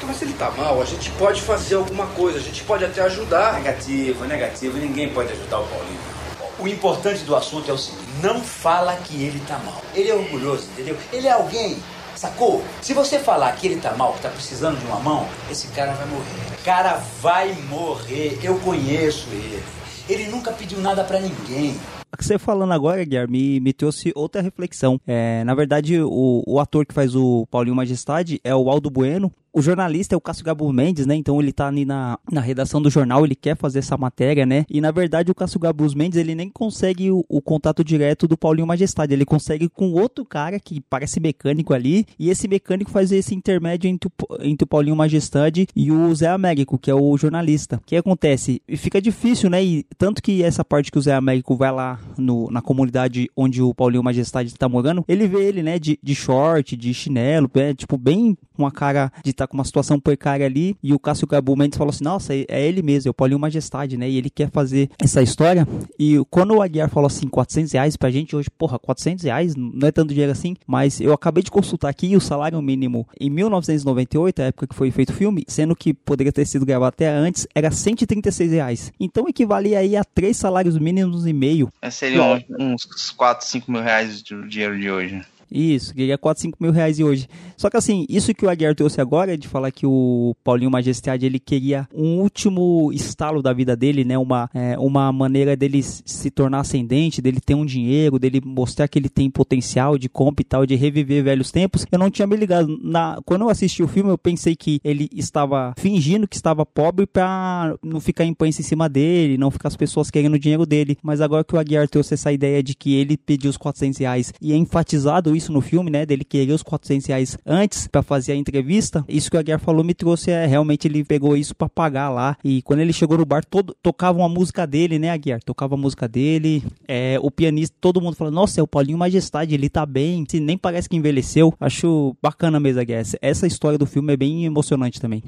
Mas se ele tá mal, a gente pode fazer alguma coisa, a gente pode até ajudar. Negativo, negativo. Ninguém pode ajudar o Paulinho. O importante do assunto é o seguinte: não fala que ele tá mal. Ele é orgulhoso, entendeu? Ele é alguém, sacou? Se você falar que ele tá mal, que tá precisando de uma mão, esse cara vai morrer. O cara vai morrer. Eu conheço ele. Ele nunca pediu nada pra ninguém. Você falando agora, Guilherme, me, me trouxe outra reflexão. É, na verdade, o, o ator que faz o Paulinho Majestade é o Aldo Bueno. O jornalista é o Cássio Gabo Mendes, né? Então ele tá ali na, na redação do jornal, ele quer fazer essa matéria, né? E na verdade o Cássio Gabo Mendes, ele nem consegue o, o contato direto do Paulinho Majestade. Ele consegue com outro cara que parece mecânico ali. E esse mecânico faz esse intermédio entre o, entre o Paulinho Majestade e o Zé Américo, que é o jornalista. O que acontece? Fica difícil, né? E tanto que essa parte que o Zé Américo vai lá no, na comunidade onde o Paulinho Majestade tá morando, ele vê ele, né? De, de short, de chinelo, é, tipo, bem com a cara de estar tá com uma situação precária ali, e o Cássio Gabu Mendes falou assim, nossa, é ele mesmo, é o Paulinho Majestade, né, e ele quer fazer essa história, e quando o Aguiar falou assim, 400 reais pra gente hoje, porra, 400 reais não é tanto dinheiro assim, mas eu acabei de consultar aqui o salário mínimo em 1998, a época que foi feito o filme, sendo que poderia ter sido gravado até antes, era 136 reais. Então equivalia aí a três salários mínimos e meio. É, seriam uns 4, 5 mil reais do dinheiro de hoje. Isso, ganha 4, 5 mil reais hoje. Só que assim, isso que o Aguiar trouxe agora, de falar que o Paulinho Majestade, ele queria um último estalo da vida dele, né? Uma, é, uma maneira dele se tornar ascendente, dele ter um dinheiro, dele mostrar que ele tem potencial de compra e tal, de reviver velhos tempos. Eu não tinha me ligado. Na, quando eu assisti o filme, eu pensei que ele estava fingindo que estava pobre pra não ficar imprensa em cima dele, não ficar as pessoas querendo o dinheiro dele. Mas agora que o Aguiar trouxe essa ideia de que ele pediu os 400 reais e é enfatizado isso no filme, né? Dele querer os 400 reais antes para fazer a entrevista. Isso que o Aguiar falou me trouxe é realmente ele pegou isso para pagar lá. E quando ele chegou no bar, todo, tocava uma música dele, né, Aguiar? Tocava a música dele. É, o pianista, todo mundo falou: Nossa, é o Paulinho Majestade, ele tá bem. Se nem parece que envelheceu. Acho bacana mesmo, Aguiar. Essa história do filme é bem emocionante também.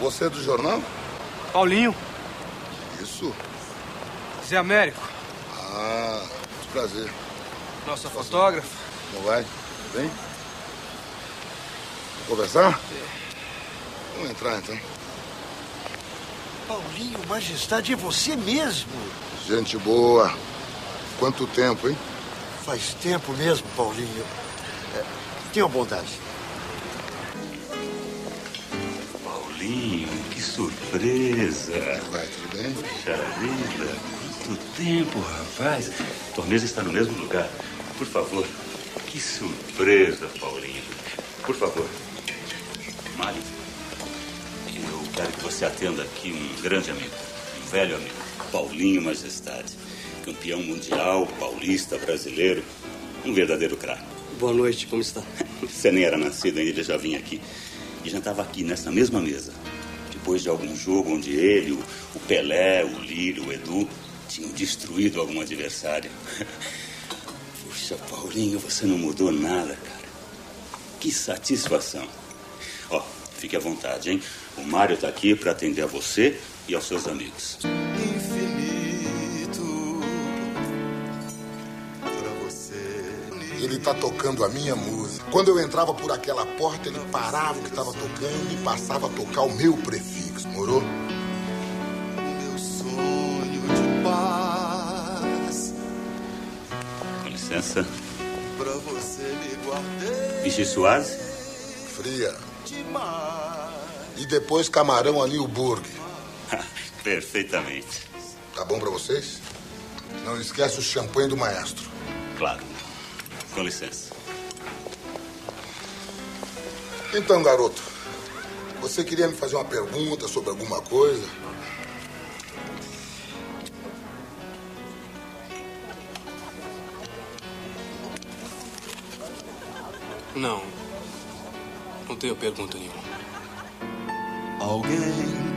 Você é do jornal? Paulinho. Isso. Zé Américo. Ah, muito prazer. Nossa fotógrafa. Não vai? Vem? Vamos conversar? Vamos entrar então. Paulinho, majestade, é você mesmo. Gente boa. Quanto tempo, hein? Faz tempo mesmo, Paulinho. É, tenha bondade. Paulinho, que surpresa. Vai, tudo bem? Puxa vida, quanto tempo, rapaz. Torneza está no mesmo lugar. Por favor. Que surpresa, Paulinho. Por favor. Mário, eu quero que você atenda aqui um grande amigo, um velho amigo. Paulinho Majestade. Campeão mundial, paulista, brasileiro. Um verdadeiro craque. Boa noite, como está? Você nem era nascido ainda, ele já vinha aqui. E já estava aqui nessa mesma mesa. Depois de algum jogo onde ele, o, Pelé, o Lírio, o Edu tinham destruído algum adversário. Puxa, Paulinho, você não mudou nada, cara. Que satisfação. Ó, fique à vontade, hein? O Mário tá aqui para atender a você e aos seus amigos. Ele tá tocando a minha música. Quando eu entrava por aquela porta, ele parava o que tava tocando e passava a tocar o meu prefixo, morou? Meu sonho de paz. Licença. Pra você me guardei Vichy Soares? Fria. demais. E depois camarão ali o burger. Perfeitamente. Tá bom pra vocês? Não esquece o champanhe do maestro. Claro. Com licença. Então, garoto, você queria me fazer uma pergunta sobre alguma coisa? Não. Não tenho pergunta nenhuma. Alguém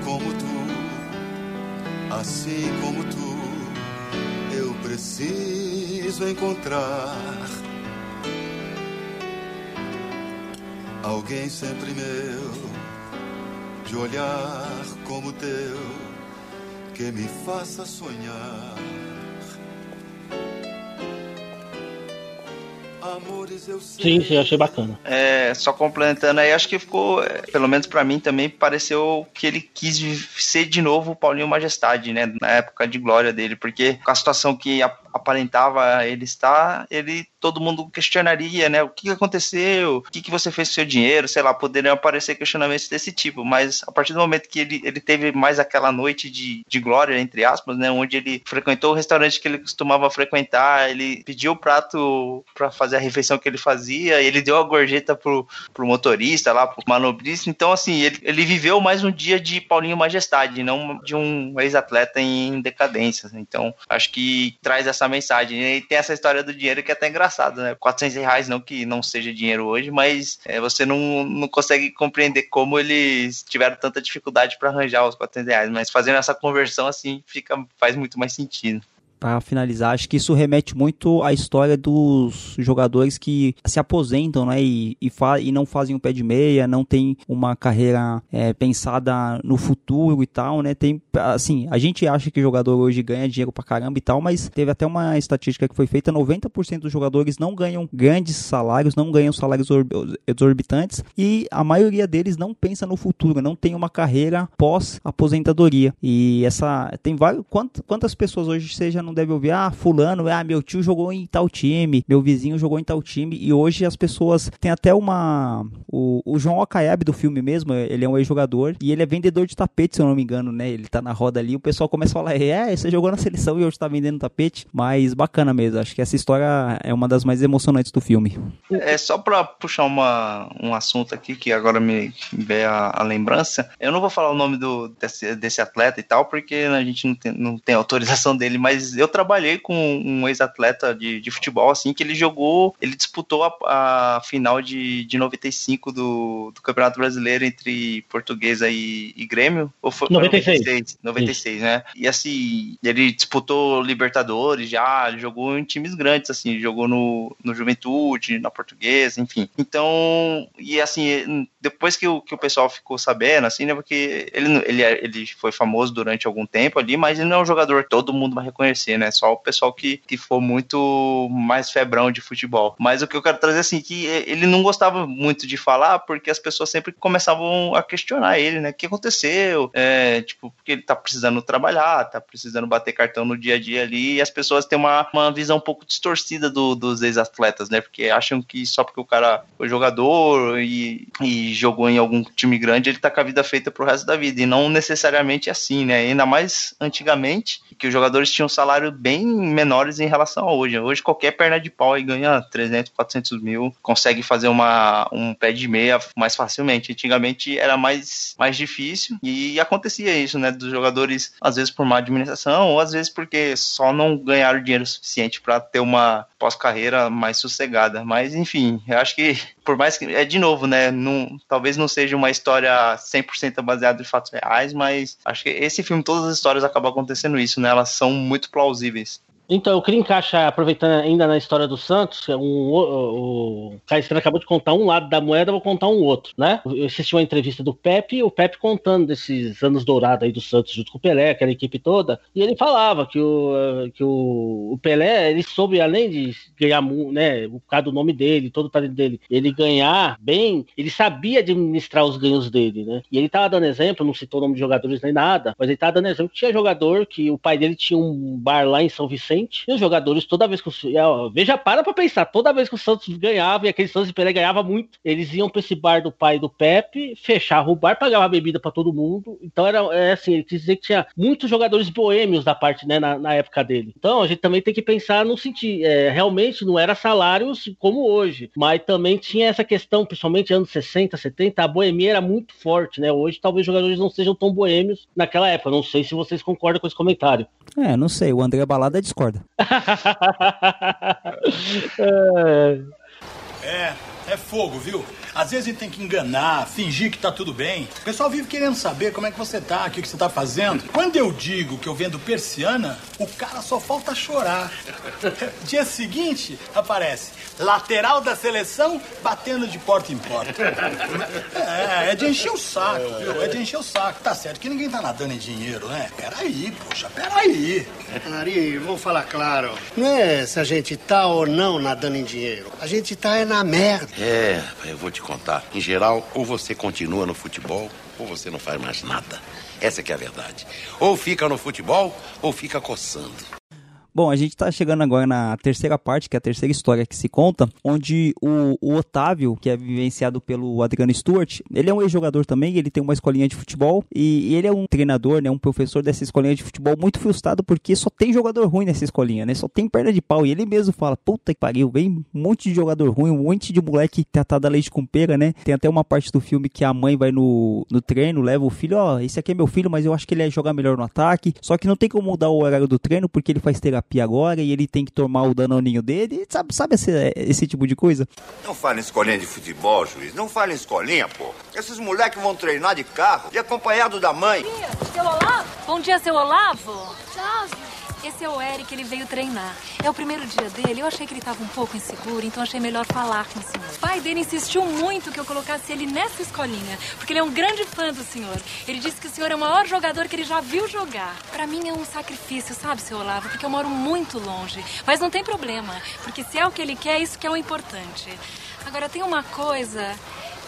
como tu, assim como tu, eu preciso encontrar. Alguém sempre meu, de olhar como teu, que me faça sonhar. Sim, sim, eu achei bacana. É, só complementando aí, acho que ficou, é, pelo menos pra mim também, pareceu que ele quis ser de novo o Paulinho Majestade, né? Na época de glória dele, porque com a situação que aparentava ele estar, ele todo mundo questionaria, né? O que aconteceu? O que, que você fez com seu dinheiro? Sei lá, poderiam aparecer questionamentos desse tipo, mas a partir do momento que ele, ele teve mais aquela noite de, de glória, entre aspas, né? Onde ele frequentou o restaurante que ele costumava frequentar, ele pediu o prato pra fazer a refeição que ele fazia, ele deu a gorjeta pro, pro motorista lá, pro manobrista. Então, assim, ele, ele viveu mais um dia de Paulinho Majestade, não de um ex-atleta em decadência. Então, acho que traz essa mensagem. E tem essa história do dinheiro que é até engraçado, né? 400 reais, não que não seja dinheiro hoje, mas é, você não, não consegue compreender como eles tiveram tanta dificuldade para arranjar os 400 reais. Mas fazendo essa conversão, assim, fica, faz muito mais sentido. Pra finalizar, acho que isso remete muito à história dos jogadores que se aposentam, né? E, e, fa e não fazem o pé de meia, não tem uma carreira é, pensada no futuro e tal, né? Tem, assim, a gente acha que o jogador hoje ganha dinheiro pra caramba e tal, mas teve até uma estatística que foi feita: 90% dos jogadores não ganham grandes salários, não ganham salários exorbitantes e a maioria deles não pensa no futuro, não tem uma carreira pós-aposentadoria. E essa. Tem vários. Quantas, pessoas hoje você já não deve ouvir, ah, fulano, ah, meu tio jogou em tal time, meu vizinho jogou em tal time, e hoje as pessoas têm até uma... O, o João Okaebe do filme mesmo, ele é um ex-jogador, e ele é vendedor de tapete, se eu não me engano, né, ele tá na roda ali, o pessoal começa a falar, é, você jogou na seleção e hoje tá vendendo tapete, mas bacana mesmo, acho que essa história é uma das mais emocionantes do filme. É só pra puxar uma, um assunto aqui que agora me veio a, a lembrança, eu não vou falar o nome do, desse, desse atleta e tal, porque a gente não tem, não tem autorização dele, mas eu trabalhei com um ex-atleta de, de futebol, assim, que ele jogou, ele disputou a, a final de, de 95 do, do Campeonato Brasileiro entre Portuguesa e, e Grêmio. Ou foi, 96. 96, 96 né? E assim, ele disputou Libertadores já, jogou em times grandes, assim, jogou no, no Juventude, na Portuguesa, enfim. Então, e assim, depois que o, que o pessoal ficou sabendo, assim, né, porque ele, ele, ele foi famoso durante algum tempo ali, mas ele não é um jogador que todo mundo vai reconhecer, né? Só o pessoal que, que for muito mais febrão de futebol. Mas o que eu quero trazer, assim, que ele não gostava muito de falar, porque as pessoas sempre começavam a questionar ele, né? O que aconteceu? É, tipo, porque ele tá precisando trabalhar, tá precisando bater cartão no dia a dia ali, e as pessoas têm uma, uma visão um pouco distorcida do, dos ex-atletas, né? Porque acham que só porque o cara foi jogador e, e jogou em algum time grande, ele tá com a vida feita pro resto da vida. E não necessariamente assim, né? Ainda mais antigamente, que os jogadores tinham um salário bem menores em relação a hoje. Hoje qualquer perna de pau aí ganha 300, 400 mil, consegue fazer uma, um pé de meia mais facilmente. Antigamente era mais, mais difícil e acontecia isso, né? Dos jogadores, às vezes por má administração ou às vezes porque só não ganharam dinheiro suficiente para ter uma pós-carreira mais sossegada. Mas enfim, eu acho que por mais que é de novo, né? Não, talvez não seja uma história 100% baseada em fatos reais, mas acho que esse filme, todas as histórias acabam acontecendo isso, né? Elas são muito plausíveis. Então, eu queria encaixar, aproveitando ainda na história do Santos, um, o, o Caio acabou de contar um lado da moeda, vou contar um outro, né? Eu assisti uma entrevista do Pepe, o Pepe contando desses anos dourados aí do Santos junto com o Pelé, aquela equipe toda, e ele falava que o, que o, o Pelé, ele soube, além de ganhar, né, o causa do nome dele, todo o talento dele, ele ganhar bem, ele sabia administrar os ganhos dele, né? E ele tava dando exemplo, não citou o nome de jogadores nem nada, mas ele tava dando exemplo que tinha jogador que o pai dele tinha um bar lá em São Vicente, e os jogadores, toda vez que o. Veja, para pra pensar, toda vez que o Santos ganhava, e aquele Santos de Pelé ganhava muito, eles iam pra esse bar do pai do Pepe, fechava o bar, pagava bebida para todo mundo. Então era é assim, ele quis dizer que tinha muitos jogadores boêmios da parte, né, na, na época dele. Então a gente também tem que pensar no sentido, é, realmente não era salários como hoje, mas também tinha essa questão, principalmente anos 60, 70, a boemia era muito forte, né? Hoje talvez jogadores não sejam tão boêmios naquela época. Não sei se vocês concordam com esse comentário. É, não sei, o André Balada discorda. é, é fogo, viu? Às vezes a gente tem que enganar, fingir que tá tudo bem. O pessoal vive querendo saber como é que você tá, o que, que você tá fazendo. Quando eu digo que eu vendo persiana, o cara só falta chorar. Dia seguinte, aparece lateral da seleção batendo de porta em porta. É, é de encher o saco, viu? É de encher o saco. Tá certo que ninguém tá nadando em dinheiro, né? Peraí, poxa, peraí. Ari, vamos falar claro. Não é se a gente tá ou não nadando em dinheiro. A gente tá é na merda. É, eu vou te contar. Em geral, ou você continua no futebol, ou você não faz mais nada. Essa é que é a verdade. Ou fica no futebol, ou fica coçando. Bom, a gente tá chegando agora na terceira parte, que é a terceira história que se conta, onde o, o Otávio, que é vivenciado pelo Adriano Stewart, ele é um ex-jogador também, ele tem uma escolinha de futebol e, e ele é um treinador, né, um professor dessa escolinha de futebol muito frustrado porque só tem jogador ruim nessa escolinha, né? Só tem perna de pau. E ele mesmo fala: "Puta que pariu, vem um monte de jogador ruim, um monte de moleque tratado a leite com pera, né?" Tem até uma parte do filme que a mãe vai no, no treino, leva o filho, ó, oh, esse aqui é meu filho, mas eu acho que ele ia jogar melhor no ataque. Só que não tem como mudar o horário do treino porque ele faz terapia terapia agora e ele tem que tomar o danoninho dele. Sabe, sabe esse, esse tipo de coisa? Não fale em escolinha de futebol, juiz. Não fale em escolinha, pô. Esses moleques vão treinar de carro e acompanhado da mãe. Bom dia, seu Olavo. Bom dia, seu Olavo. Tchau, esse é o Eric, ele veio treinar. É o primeiro dia dele, eu achei que ele estava um pouco inseguro, então achei melhor falar com o senhor. O pai dele insistiu muito que eu colocasse ele nessa escolinha, porque ele é um grande fã do senhor. Ele disse que o senhor é o maior jogador que ele já viu jogar. Para mim é um sacrifício, sabe, seu Olavo, porque eu moro muito longe. Mas não tem problema, porque se é o que ele quer, isso que é o importante. Agora tem uma coisa,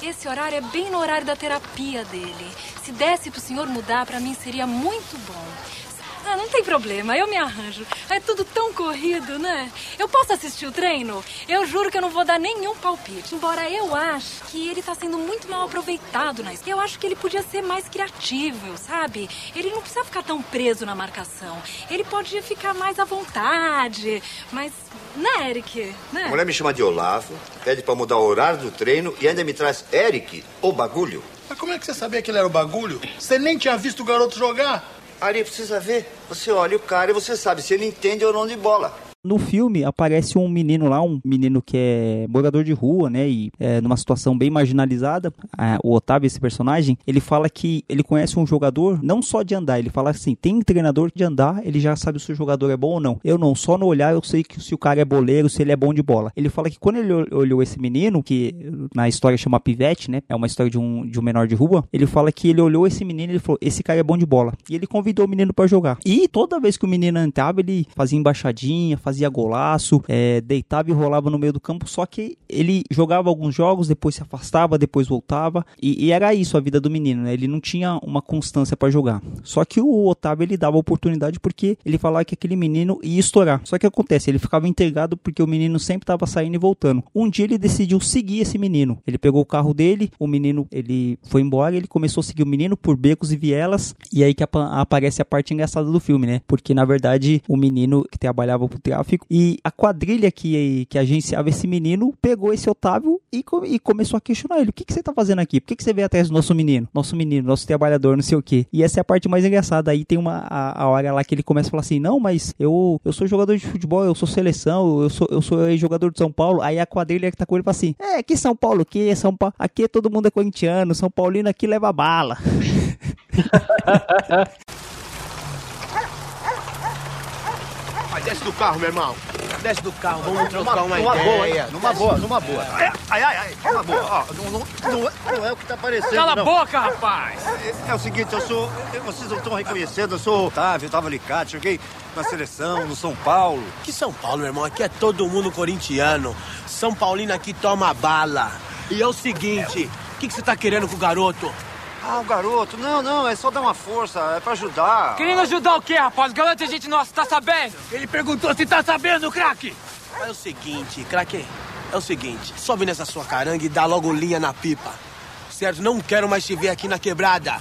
esse horário é bem no horário da terapia dele. Se desse pro senhor mudar, para mim seria muito bom. Ah, não tem problema, eu me arranjo. É tudo tão corrido, né? Eu posso assistir o treino? Eu juro que eu não vou dar nenhum palpite. Embora eu ache que ele tá sendo muito mal aproveitado na Eu acho que ele podia ser mais criativo, sabe? Ele não precisa ficar tão preso na marcação. Ele pode ficar mais à vontade. Mas, né, Eric? Né? A mulher me chama de Olavo, pede pra mudar o horário do treino e ainda me traz Eric, o bagulho. Mas como é que você sabia que ele era o bagulho? Você nem tinha visto o garoto jogar? Ari, precisa ver. Você olha o cara e você sabe se ele entende ou não de bola. No filme aparece um menino lá, um menino que é morador de rua, né? E é, numa situação bem marginalizada. É, o Otávio, esse personagem, ele fala que ele conhece um jogador não só de andar, ele fala assim: tem treinador de andar, ele já sabe se o jogador é bom ou não. Eu não, só no olhar eu sei que se o cara é boleiro, se ele é bom de bola. Ele fala que quando ele olhou esse menino, que na história chama Pivete, né? É uma história de um, de um menor de rua. Ele fala que ele olhou esse menino e ele falou: esse cara é bom de bola. E ele convidou o menino para jogar. E toda vez que o menino entrava, ele fazia embaixadinha, fazia fazia golaço, é, deitava e rolava no meio do campo, só que ele jogava alguns jogos, depois se afastava, depois voltava, e, e era isso a vida do menino, né? Ele não tinha uma constância para jogar. Só que o Otávio ele dava oportunidade porque ele falava que aquele menino ia estourar. Só que acontece, ele ficava intrigado porque o menino sempre estava saindo e voltando. Um dia ele decidiu seguir esse menino. Ele pegou o carro dele, o menino ele foi embora, ele começou a seguir o menino por becos e vielas, e aí que ap aparece a parte engraçada do filme, né? Porque na verdade o menino que trabalhava pro tráfico tráfico. E a quadrilha que, que agenciava esse menino pegou esse Otávio e, e começou a questionar ele: O que, que você tá fazendo aqui? Por que, que você veio atrás do nosso menino? Nosso menino, nosso trabalhador, não sei o que. E essa é a parte mais engraçada. Aí tem uma a, a hora lá que ele começa a falar assim: Não, mas eu, eu sou jogador de futebol, eu sou seleção, eu sou, eu sou jogador de São Paulo. Aí a quadrilha que tá com ele fala assim: É, que São Paulo que São Paulo, aqui todo mundo é corintiano, São Paulino aqui leva bala. Desce do carro, meu irmão. Desce do carro, vamos trocar uma, numa ideia. boa? Numa boa, numa boa. Ai, ai, ai, numa boa. Ó, não, não, não, é, não é o que tá parecendo. Cala a não. boca, rapaz! É, é o seguinte, eu sou. eu- Vocês não estão reconhecendo, eu sou Otávio, Otávio Alicate, joguei na seleção, no São Paulo. Que São Paulo, meu irmão? Aqui é todo mundo corintiano. São Paulino aqui toma bala. E é o seguinte, o que, que você tá querendo com o garoto? Ah, o garoto, não, não, é só dar uma força, é pra ajudar. Querendo ajudar o quê, rapaz? Garoto é gente nossa, tá sabendo? Ele perguntou se tá sabendo, craque. É o seguinte, craque, é o seguinte, sobe nessa sua caranga e dá logo linha na pipa. Certo? Não quero mais te ver aqui na quebrada.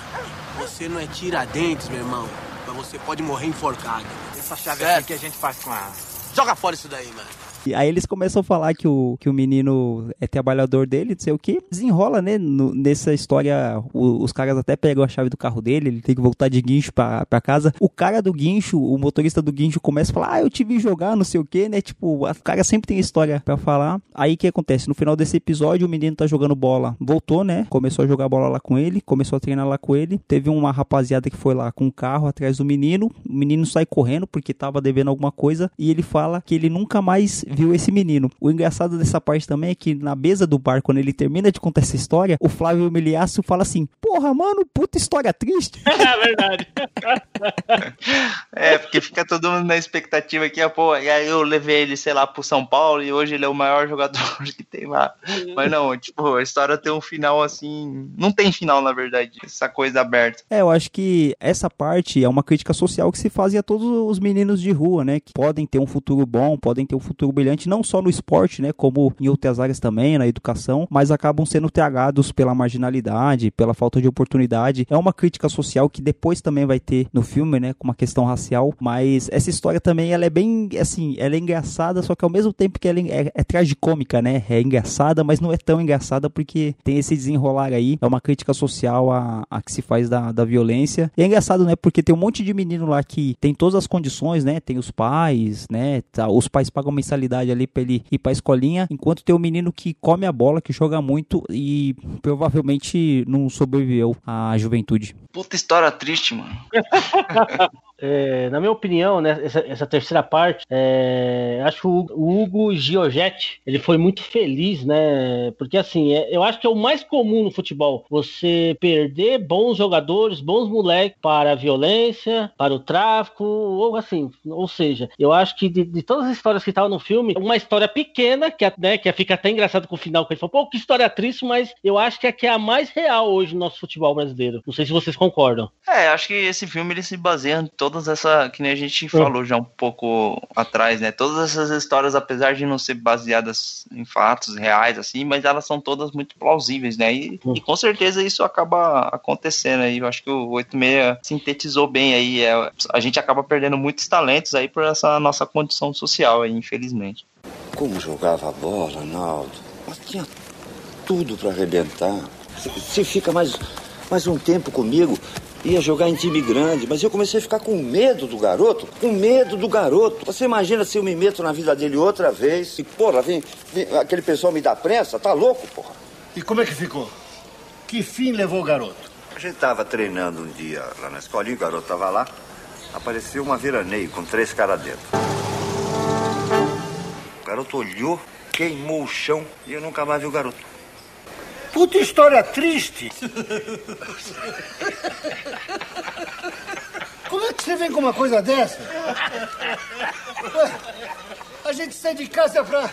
Você não é tiradentes, meu irmão. Mas você pode morrer enforcado. Essa chave aqui que a gente faz com a... Joga fora isso daí, mano. E aí eles começam a falar que o, que o menino é trabalhador dele, não sei o que. Desenrola, né? no- nessa história, o- os caras até pegam a chave do carro dele, ele tem que voltar de guincho pra, pra casa. O cara do guincho, o motorista do guincho começa a falar, ah, eu te vi jogar, não sei o que, né? Tipo, o cara sempre tem história pra falar. Aí o que acontece? No final desse episódio, o menino tá jogando bola. Voltou, né? Começou a jogar bola lá com ele, começou a treinar lá com ele. Teve uma rapaziada que foi lá com um carro atrás do menino. O menino sai correndo porque tava devendo alguma coisa. E ele fala que ele nunca mais viu esse menino. O engraçado dessa parte também é que na mesa do bar, quando ele termina de contar essa história, o Flávio Miliaço fala assim: Porra, mano, puta história triste. É verdade. É, porque fica todo mundo na expectativa aqui, pô, e aí eu levei ele, sei lá, pro São Paulo e hoje ele é o maior jogador que tem lá. Mas não, tipo, a história tem um final assim. Não tem final, na verdade, essa coisa aberta. É, eu acho que essa parte é uma crítica social que se faz a todos os meninos de rua, né? Que podem ter um futuro bom, podem ter um futuro não só no esporte, né? Como em outras áreas também, na educação, mas acabam sendo tragados pela marginalidade, pela falta de oportunidade. É uma crítica social que depois também vai ter no filme, né? Com uma questão racial, mas essa história também, ela é bem, assim, ela é engraçada, só que ao mesmo tempo que ela é, é tragicômica, né? É engraçada, mas não é tão engraçada porque tem esse desenrolar aí, é uma crítica social a, a que se faz da, da violência. E é engraçado, né? Porque tem um monte de menino lá que tem todas as condições, né? Tem os pais, né? Tá, os pais pagam mensalidade ali pra ele ir pra escolinha, enquanto tem o menino que come a bola, que joga muito e provavelmente não sobreviveu à juventude. Puta história triste, mano. É, na minha opinião, né, essa, essa terceira parte, é, acho que o, Hugo Giorgetti, ele foi muito feliz, né? Porque assim, é- eu acho que é o mais comum no futebol, você perder bons jogadores, bons moleques para a violência, para o tráfico, ou assim, ou seja, eu acho que de, de todas as histórias que estavam no filme, uma história pequena, que, é- né, que fica até engraçado com o final, que ele falou, pô, que história triste, mas eu acho que é que é a mais real hoje no nosso futebol brasileiro. Não sei se vocês concordam. É, acho que esse filme ele se baseia em todas essa, que nem a gente falou já um pouco atrás, né? Todas essas histórias, apesar de não ser baseadas em fatos reais, assim, mas elas são todas muito plausíveis, né? E, e com certeza isso acaba acontecendo aí. Eu acho que o 86 sintetizou bem aí. É, a gente acaba perdendo muitos talentos aí por essa nossa condição social aí, infelizmente. Como jogava a bola, Naldo. Mas tinha tudo para arrebentar. Se, se fica mais, mais um tempo comigo, ia jogar em time grande, mas eu comecei a ficar com medo do garoto, com medo do garoto. Você imagina se eu me meto na vida dele outra vez e, porra, vem, vem aquele pessoal me dá prensa, tá louco, porra? E como é que ficou? Que fim levou o garoto? A gente tava treinando um dia lá na escolinha, o garoto tava lá, apareceu uma veraneio com três caras dentro. O garoto olhou, queimou o chão e eu nunca mais vi o garoto. Puta história triste. Como é que você vem com uma coisa dessa? A gente sai de casa pra,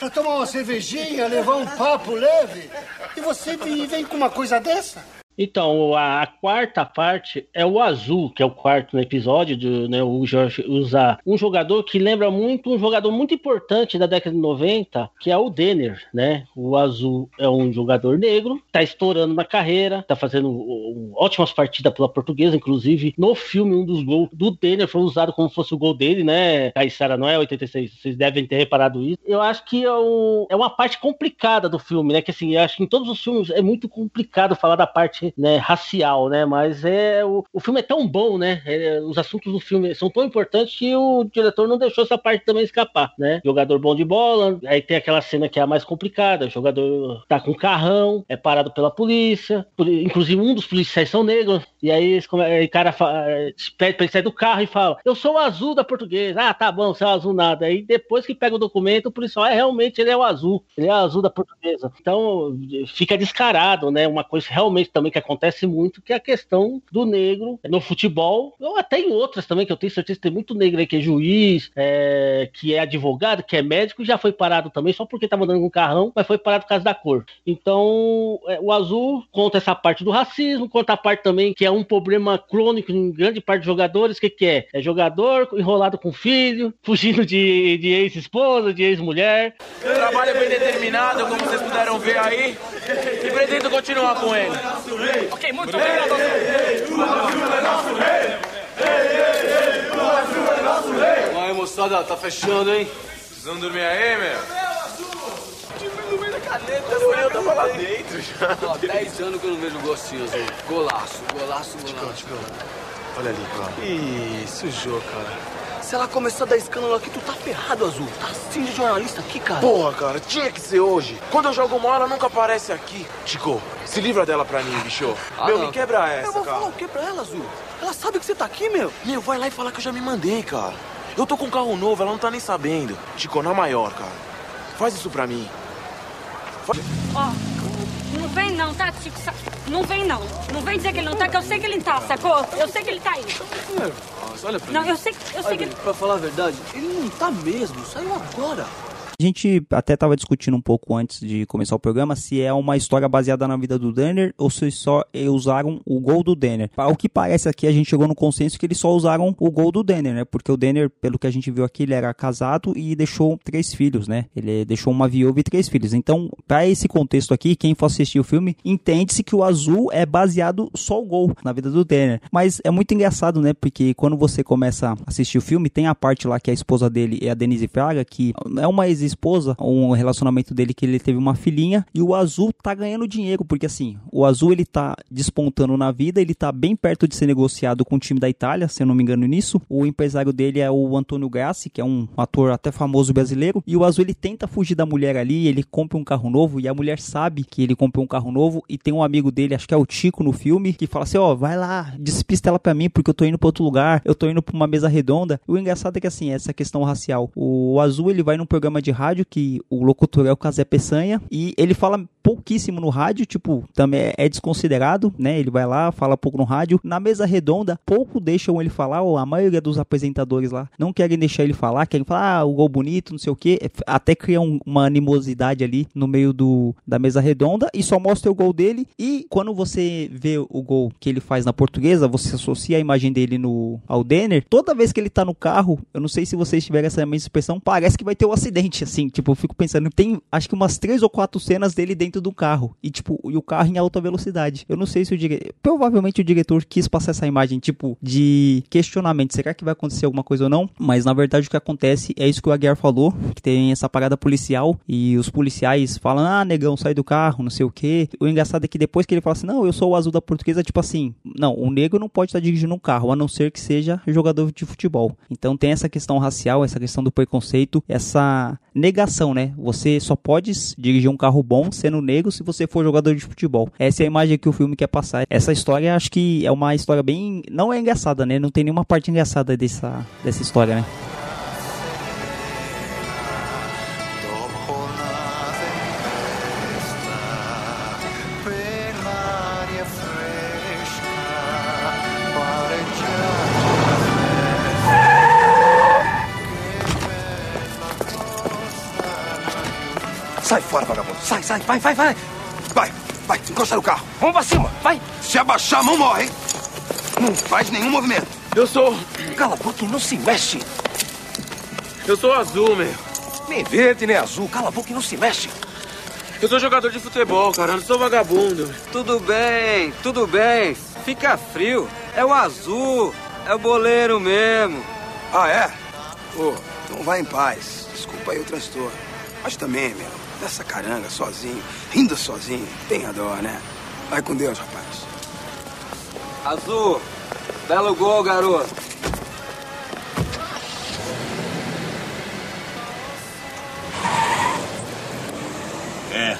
pra tomar uma cervejinha, levar um papo leve, e você vem com uma coisa dessa? Então, a, a quarta parte é o azul, que é o quarto episódio. Do, né, o Jorge usa um jogador que lembra muito um jogador muito importante da década de 90, que é o Denner, né? O azul é um jogador negro, tá estourando na carreira, tá fazendo um, ótimas partidas pela portuguesa, inclusive no filme um dos gols do Denner foi usado como fosse o gol dele, né? Caissara não é 86, vocês devem ter reparado isso. Eu acho que é, um, é uma parte complicada do filme, né? Que assim, eu acho que em todos os filmes é muito complicado falar da parte né, racial, né? Mas é o, o filme é tão bom, né? É, os assuntos do filme são tão importantes que o diretor não deixou essa parte também escapar, né? Jogador bom de bola, aí tem aquela cena que é a mais complicada, o jogador tá com um carrão, é parado pela polícia, por- inclusive um dos policiais são negros, e aí o cara pede pra ele sair do carro e fala, eu sou o azul da portuguesa, ah, tá bom, você é o azul nada, aí depois que pega o documento, o policial, é, realmente ele é o azul, ele é o azul da portuguesa, então fica descarado, né, uma coisa realmente também que acontece muito, que é a questão do negro no futebol, ou até em outras também, que eu tenho certeza que tem muito negro aí que é juiz, é, que é advogado, que é médico, já foi parado também, só porque tava andando com um carrão, mas foi parado por causa da cor. Então, é, o azul conta essa parte do racismo, conta a parte também que é um problema crônico em grande parte dos jogadores, o que, que é? É jogador enrolado com filho, fugindo de, de ex-esposa, de ex-mulher. Trabalho é bem determinado, como vocês puderam ver aí. E pretendo continuar com ele. Ok, muito obrigado. Aí, moçada, tá fechando, hein? Vocês vão dormir aí, meu? No meio da caneta, eu tava lá dentro já. Ó, 10 anos que eu não vejo gostinho, azul. Golaço, golaço, golaço. Olha ali, cara. Ih, sujou, cara. Se ela começar a dar escândalo aqui, tu tá ferrado, Azul. Tá assim de jornalista aqui, cara. Porra, cara, tinha que ser hoje. Quando eu jogo mal, ela nunca aparece aqui. Chico, se livra dela pra mim, bicho. Ah, meu, não. me quebra essa, Eu vou cara. falar o que pra ela, Azul? Ela sabe que você tá aqui, meu. Meu, vai lá e fala que eu já me mandei, cara. Eu tô com um carro novo, ela não tá nem sabendo. Chico, na maior, cara. Faz isso pra mim. Ó, não vem não, tá, Chico? Não vem não. Não vem dizer que ele não tá, que eu sei que ele tá, sacou? Eu sei que ele tá aí. Nossa, olha pra Não, mim. eu sei, eu sei Olha, que Bruno, Pra falar a verdade, ele não tá mesmo. Saiu agora. A gente até estava discutindo um pouco antes de começar o programa se é uma história baseada na vida do Denner ou se só usaram o gol do Denner. Ao que parece aqui, a gente chegou no consenso que eles só usaram o gol do Denner, né? Porque o Denner, pelo que a gente viu aqui, ele era casado e deixou três filhos, né? Ele deixou uma viúva e três filhos. Então, para esse contexto aqui, quem for assistir o filme, entende-se que o azul é baseado só o gol na vida do Denner. Mas é muito engraçado, né? Porque quando você começa a assistir o filme, tem a parte lá que a esposa dele é a Denise Fraga, que é uma ex-esposa, um relacionamento dele que ele teve uma filhinha, e o azul tá ganhando dinheiro, porque assim, o azul ele tá despontando na vida, ele tá bem perto de ser negociado com o time da Itália, se eu não me engano nisso. O empresário dele é o Antônio Grassi, que é um ator até famoso brasileiro, e o azul ele tenta fugir da mulher ali, ele compra um carro novo, e a mulher sabe que ele comprou um carro novo, e tem um amigo dele, acho que é o Tico no filme, que fala assim, ó, vai lá, despista ela pra mim, porque eu tô indo pra outro lugar, eu tô indo pra uma mesa redonda. O engraçado é que assim, essa questão racial, o azul ele vai num programa de rádio que o locutor é o Casé Peçanha, e ele fala pouquíssimo no rádio, tipo, também é- é desconsiderado, né? Ele vai lá, fala pouco no rádio. Na mesa redonda, pouco deixam ele falar, ou a maioria dos apresentadores lá não querem deixar ele falar, querem falar, ah, o gol bonito, não sei o que, até cria um- uma animosidade ali no meio do, da mesa redonda e só mostra o gol dele. E quando você vê o gol que ele faz na portuguesa, você associa a imagem dele no ao Denner, toda vez que ele tá no carro, eu não sei se vocês tiveram essa mesma expressão, parece que vai ter um acidente, assim, tipo, eu fico pensando, tem acho que umas três ou quatro cenas dele dentro do carro, e tipo, e o carro em alta velocidade. Eu não sei se o diretor, provavelmente o diretor quis passar essa imagem, tipo, de questionamento, será que vai acontecer alguma coisa ou não? Mas na verdade o que acontece é isso que o Aguiar falou, que tem essa parada policial, e os policiais falam, ah, negão, sai do carro, não sei o que. O engraçado é que depois que ele fala assim, não, eu sou o azul da portuguesa, tipo assim, não, o negro não pode estar dirigindo um carro, a não ser que seja jogador de futebol. Então tem essa questão racial, essa questão do preconceito, essa negação, né? Você só pode dirigir um carro bom sendo negro se você for jogador de futebol. Essa é a imagem que o filme quer passar. Essa história acho que é uma história bem. Não é engraçada, né? Não tem nenhuma parte engraçada dessa, dessa história, né? Sai, vai, vai, vai. Vai, vai, encosta no carro. Vamos pra cima, vai. Se abaixar, a mão morre, hein? Não faz nenhum movimento. Eu sou. Cala a boca e não se mexe. Eu sou azul, meu. Nem verde, nem azul. Cala a boca e não se mexe. Eu sou jogador de futebol, cara. Eu não sou vagabundo. Tudo bem, tudo bem. Fica frio. É o azul. É o boleiro mesmo. Ah, é? Pô, então vai em paz. Desculpa aí o transtorno. Mas também, meu, nessa caranga sozinho, rindo sozinho, tem a dó, né? Vai com Deus, rapaz. Azul, belo gol, garoto. É,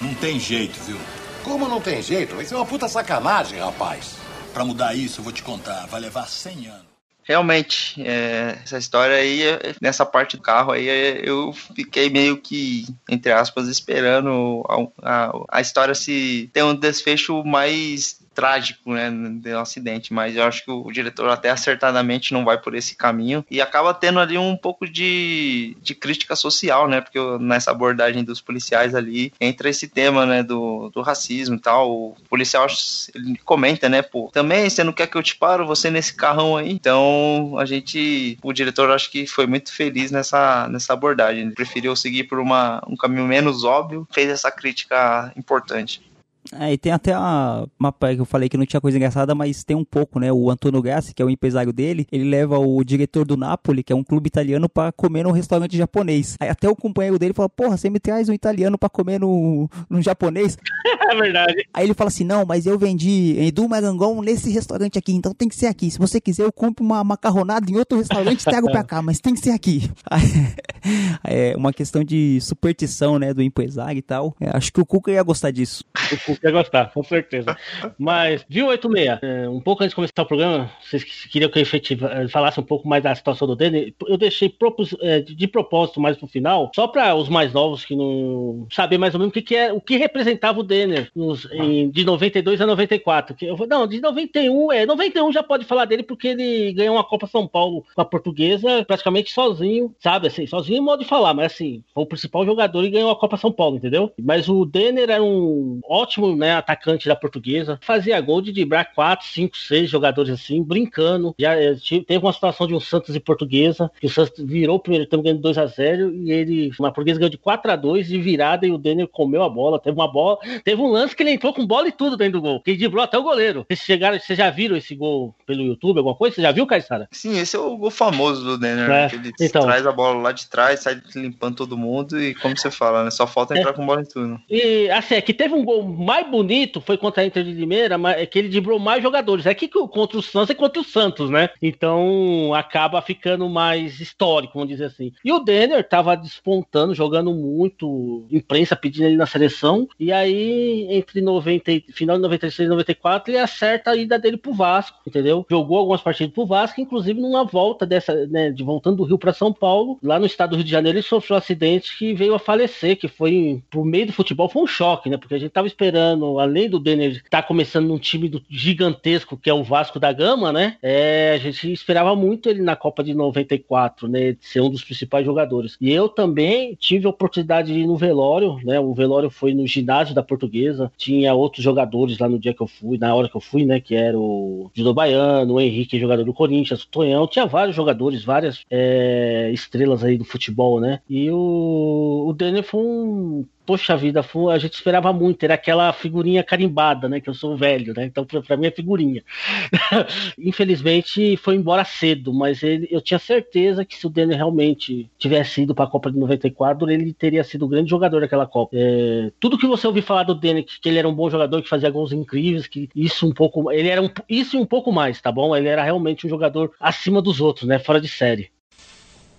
não tem jeito, viu? Como não tem jeito? Isso é uma puta sacanagem, rapaz. Pra mudar isso, eu vou te contar, vai levar 100 anos. Realmente, é, essa história aí, é, nessa parte do carro aí, é, eu fiquei meio que, entre aspas, esperando a, a, a história se ter um desfecho mais trágico, né, um acidente, mas eu acho que o diretor até acertadamente não vai por esse caminho e acaba tendo ali um pouco de, de crítica social, né, porque nessa abordagem dos policiais ali entra esse tema, né, do, do racismo e tal, o policial ele comenta, né, pô, também você não quer que eu te paro, você nesse carrão aí, então a gente, o diretor acho que foi muito feliz nessa, nessa abordagem, ele preferiu seguir por uma, um caminho menos óbvio, fez essa crítica importante. É, e tem até a, uma que eu falei que não tinha coisa engraçada, mas tem um pouco, né? O Antonio Gassi, que é o empresário dele, ele leva o diretor do Napoli, que é um clube italiano, para comer num restaurante japonês. Aí até o companheiro dele fala: Porra, você me traz um italiano para comer no, no japonês? É verdade. Aí ele fala assim: Não, mas eu vendi Edu Marangon nesse restaurante aqui, então tem que ser aqui. Se você quiser, eu compro uma macarronada em outro restaurante e trago pra cá, mas tem que ser aqui. é uma questão de superstição, né? Do empresário e tal. É, acho que o Cuca ia gostar disso. O Cuca ia gostar, com certeza. Mas, viu, 86? É, um pouco antes de começar o programa, vocês queriam que eu efetiva, eh, falasse um pouco mais da situação do Denner. Eu deixei propos, é, de propósito mais pro final, só para os mais novos que não saber mais ou menos o que, que é, o que representava o Denner nos, em, de 92 a 94. Que eu, não, de 91, é, 91 já pode falar dele porque ele ganhou uma Copa São Paulo com a portuguesa praticamente sozinho, sabe? Assim, sozinho em modo de falar, mas assim, foi o principal jogador e ganhou a Copa São Paulo, entendeu? Mas o Denner era um ótimo né, atacante da portuguesa, fazia gol de driblar 4, 5, 6 jogadores assim, brincando. Já eh, teve uma situação de um Santos e portuguesa, que o Santos virou o primeiro tempo ganhando 2 a 0 e ele, uma portuguesa ganhou de 4 a 2 de virada e o Denner comeu a bola. Teve uma bola, teve um lance que ele entrou com bola e tudo dentro do gol, que ele driblou até o goleiro. Vocês chegaram, vocês já viram esse gol pelo YouTube, alguma coisa? Você já viu, Caissara? Sim, esse é o gol famoso do Denner, né? É, Que ele então. traz a bola lá de trás, sai limpando todo mundo e como você fala, né? Só falta entrar com bola em tudo. E assim, é que teve um gol mais bonito, foi contra a Inter de Limeira, mas é que ele driblou mais jogadores. É que contra o Santos é contra o Santos, né? Então acaba ficando mais histórico, vamos dizer assim. E o Denner tava despontando, jogando muito, imprensa pedindo ele na seleção. E aí, entre 90, e- final de 96 e 94, ele acerta a ida dele pro Vasco, entendeu? Jogou algumas partidas pro Vasco, inclusive numa volta dessa, né, de voltando do Rio para São Paulo, lá no estado do Rio de Janeiro, ele sofreu um acidente que veio a falecer, que foi pro meio do futebol, foi um choque, né? Porque a gente tava esperando, além do Denner estar começando num time do- gigantesco que é o Vasco da Gama, né? É, a gente esperava muito ele na Copa de 94, né? De ser um dos principais jogadores. E eu também tive a oportunidade de ir no velório, né? O velório foi no ginásio da Portuguesa. Tinha outros jogadores lá no dia que eu fui, na hora que eu fui, né? Que era o Judo Baiano, o Henrique, jogador do Corinthians, o Tonhão. Tinha vários jogadores, várias é, estrelas aí do futebol, né? E o, o Denner foi um poxa vida, a gente esperava muito, era aquela figurinha carimbada, né? Que eu sou velho, né? Então, pra mim é figurinha. Infelizmente foi embora cedo, mas ele, eu tinha certeza que se o Denner realmente tivesse ido para a Copa de 94, ele teria sido o grande jogador daquela Copa. É, tudo que você ouviu falar do Denner, que, que ele era um bom jogador, que fazia gols incríveis, que isso um pouco, ele era um, isso e um pouco mais, tá bom? Ele era realmente um jogador acima dos outros, né? Fora de série.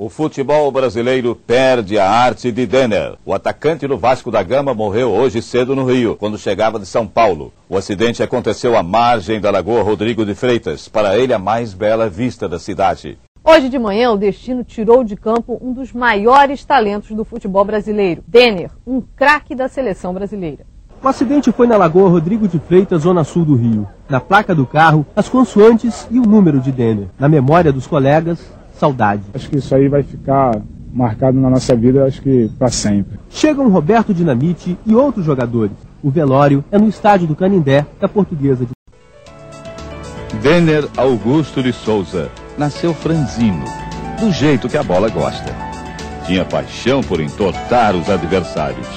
O futebol brasileiro perde a arte de Denner. O atacante do Vasco da Gama morreu hoje cedo no Rio, quando chegava de São Paulo. O acidente aconteceu à margem da Lagoa Rodrigo de Freitas, para ele a mais bela vista da cidade. Hoje de manhã, o Destino tirou de campo um dos maiores talentos do futebol brasileiro, Denner, um craque da seleção brasileira. O acidente foi na Lagoa Rodrigo de Freitas, zona sul do Rio. Na placa do carro, as consoantes e o número de Denner. Na memória dos colegas, saudade. Acho que isso aí vai ficar marcado na nossa vida, acho que para sempre. Chegam Roberto Dinamite e outros jogadores. O velório é no estádio do Canindé, da Portuguesa de Denner Augusto de Souza nasceu franzino, do jeito que a bola gosta. Tinha paixão por entortar os adversários.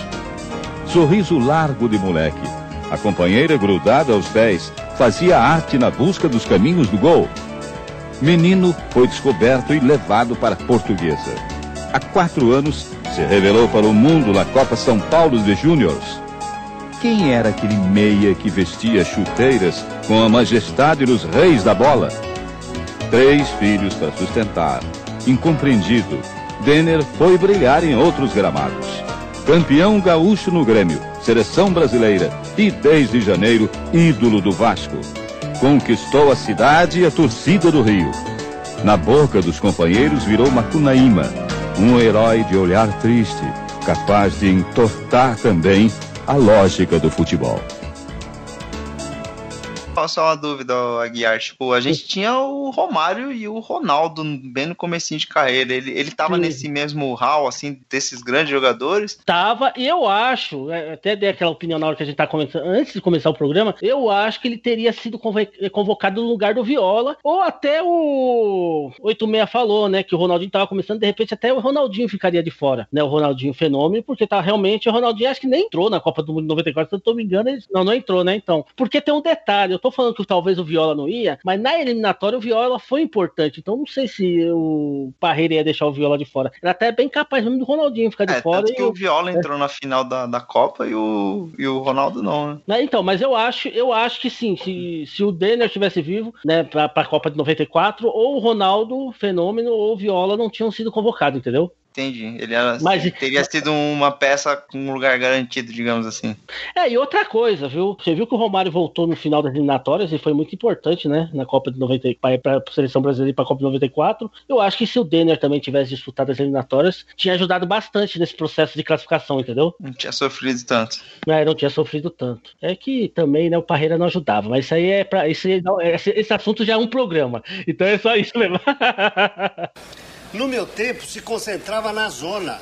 Sorriso largo de moleque. A companheira grudada aos pés fazia arte na busca dos caminhos do gol. Menino foi descoberto e levado para Portuguesa. Há quatro anos se revelou para o mundo na Copa São Paulo de Júniors. Quem era aquele meia que vestia chuteiras com a majestade dos reis da bola. Três filhos para sustentar. Incompreendido, Denner foi brilhar em outros gramados. Campeão gaúcho no Grêmio, seleção brasileira e desde janeiro, ídolo do Vasco. Conquistou a cidade e a torcida do Rio. Na boca dos companheiros virou Macunaíma, um herói de olhar triste, capaz de entortar também a lógica do futebol. Só uma dúvida, Aguiar. Tipo, a gente tinha o Romário e o Ronaldo bem no comecinho de carreira. Ele, ele tava Sim. nesse mesmo hall, assim, desses grandes jogadores. Tava, e eu acho, é, até dei aquela opinião na hora que a gente tá começando, antes de começar o programa, eu acho que ele teria sido convo- convocado no lugar do Viola, ou até o 86 falou, né, que o Ronaldinho tava começando, de repente até o Ronaldinho ficaria de fora, né, o Ronaldinho fenômeno, porque tá realmente, o Ronaldinho acho que nem entrou na Copa do Mundo de 94, se eu não tô me engano, ele, não, não entrou, né, então, porque tem um detalhe, eu tô falando que talvez o Viola não ia, mas na eliminatória o Viola foi importante, então não sei se o Parreira ia deixar o Viola de fora, era até bem capaz mesmo do Ronaldinho ficar de É, fora tanto que o Viola entrou na final da, da Copa e o, e o Ronaldo não, né? Né, Então, mas eu acho, eu acho que sim, se, se o Denner estivesse vivo, né, pra, pra Copa de 94, ou o Ronaldo, Fenômeno, ou o Viola não tinham sido convocados, entendeu? Entendi. Ele era, Mas- teria sido uma peça com um lugar garantido, digamos assim. É, e outra coisa, viu? Você viu que o Romário voltou no final das eliminatórias e foi muito importante, né? Na Copa de 94, para a seleção brasileira e para a Copa de 94. Eu acho que se o Denner também tivesse disputado as eliminatórias, tinha ajudado bastante nesse processo de classificação, entendeu? Não tinha sofrido tanto. É, não tinha sofrido tanto. É que também, né, o Parreira não ajudava, mas isso aí é para não- esse, esse assunto já é um programa. Então é só isso mesmo. No meu tempo, se concentrava na zona.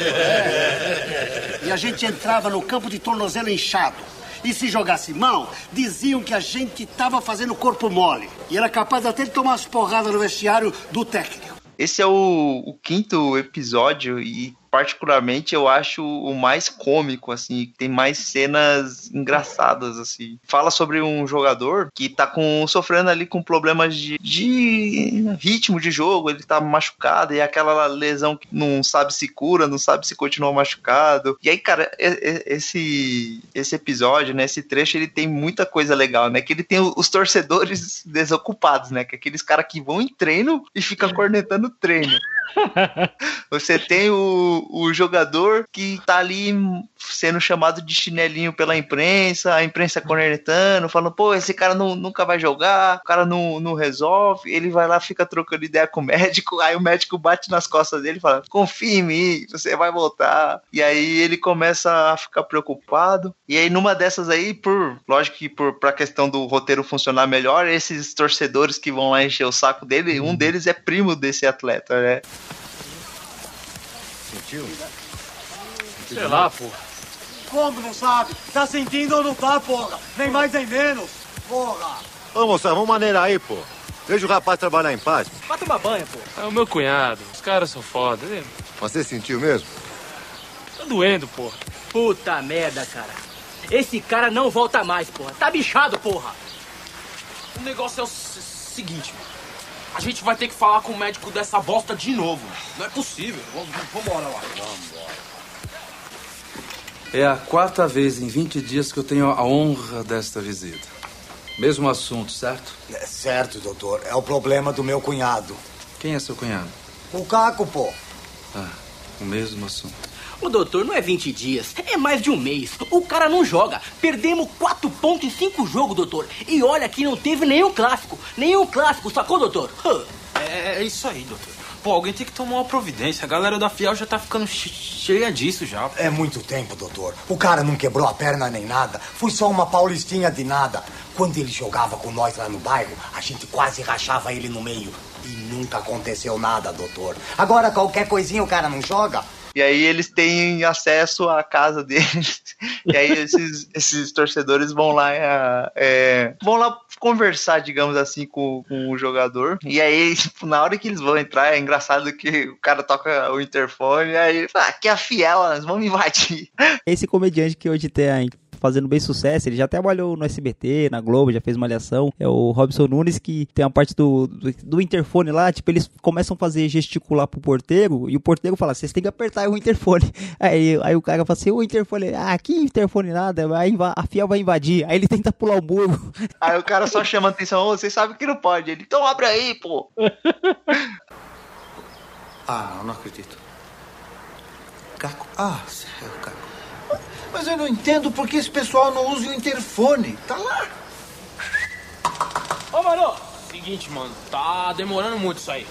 É. E a gente entrava no campo de tornozelo inchado. E se jogasse mal, diziam que a gente estava fazendo corpo mole. E era capaz até de tomar umas porradas no vestiário do técnico. Esse é o, o quinto episódio e particularmente eu acho o mais cômico, assim, tem mais cenas engraçadas, assim. Fala sobre um jogador que tá com, sofrendo ali com problemas de, de ritmo de jogo, ele tá machucado, e aquela lesão que não sabe se cura, não sabe se continua machucado. E aí, cara, esse, esse episódio, né, esse trecho, ele tem muita coisa legal, né, que ele tem os torcedores desocupados, né, que é aqueles caras que vão em treino e ficam cornetando treino. Você tem o, o jogador que tá ali sendo chamado de chinelinho pela imprensa, a imprensa cornetando, falando, pô, esse cara não, nunca vai jogar, o cara não, não resolve, ele vai lá, fica trocando ideia com o médico, aí o médico bate nas costas dele e fala, confia em mim, você vai voltar. E aí ele começa a ficar preocupado, e aí numa dessas aí, por, lógico que por, pra questão do roteiro funcionar melhor, esses torcedores que vão lá encher o saco dele, um deles é primo desse atleta, né? Sentiu? Sei lá, pô. Como não sabe? Tá sentindo ou não tá, porra? Nem mais nem menos. Porra! Ô, moça, vamos maneirar aí, pô. Deixa o rapaz trabalhar em paz. Vai tomar banho, pô. É o meu cunhado. Os caras são foda. Ele Você sentiu mesmo? tá doendo, porra. Puta merda, cara. Esse cara não volta mais, porra. Tá bichado, porra. O negócio é o se- seguinte, mano. A gente vai ter que falar com o médico dessa bosta de novo. Não é possível. Vamos, vambora lá. É a quarta vez em 20 dias que eu tenho a honra desta visita. Mesmo assunto, certo? É certo, doutor. É o problema do meu cunhado. Quem é seu cunhado? O Caco, pô. Ah, o mesmo assunto. O doutor não é 20 dias, é mais de um mês. O cara não joga. Perdemos 4 pontos em 5 jogos, doutor. E olha que não teve nenhum clássico. Nenhum clássico, sacou, doutor? É, é isso aí, doutor. Pô, alguém tem que tomar uma providência. A galera da Fiel já tá ficando che- cheia disso já. É muito tempo, doutor. O cara não quebrou a perna nem nada. Foi só uma paulistinha de nada. Quando ele jogava com nós lá no bairro, a gente quase rachava ele no meio. E nunca aconteceu nada, doutor. Agora, qualquer coisinha o cara não joga. E aí eles têm acesso à casa deles. E aí esses, esses torcedores vão lá, é, é, vão lá conversar, digamos assim, com, com o jogador. E aí, tipo, na hora que eles vão entrar, é engraçado que o cara toca o interfone, e aí fala, aqui é a fiel, nós vamos invadir. Esse comediante que hoje tem fazendo bem sucesso. Ele já trabalhou no SBT, na Globo, já fez malhação. É o Robson Nunes que tem a parte do, do, do interfone lá, tipo, eles começam a fazer gesticular pro porteiro e o porteiro fala, vocês têm que apertar o interfone. Aí, aí o cara fala assim, o interfone, ah, que interfone nada, aí a FIA vai invadir. Aí ele tenta pular o muro. Aí o cara só chama a atenção, ô, vocês sabem que não pode. Ele, então abre aí, pô. Ah, não, não acredito. Caco? Ah, sério, Caco. Mas eu não entendo por que esse pessoal não usa o interfone. Tá lá. Ô, mano, seguinte, mano, tá demorando muito isso aí.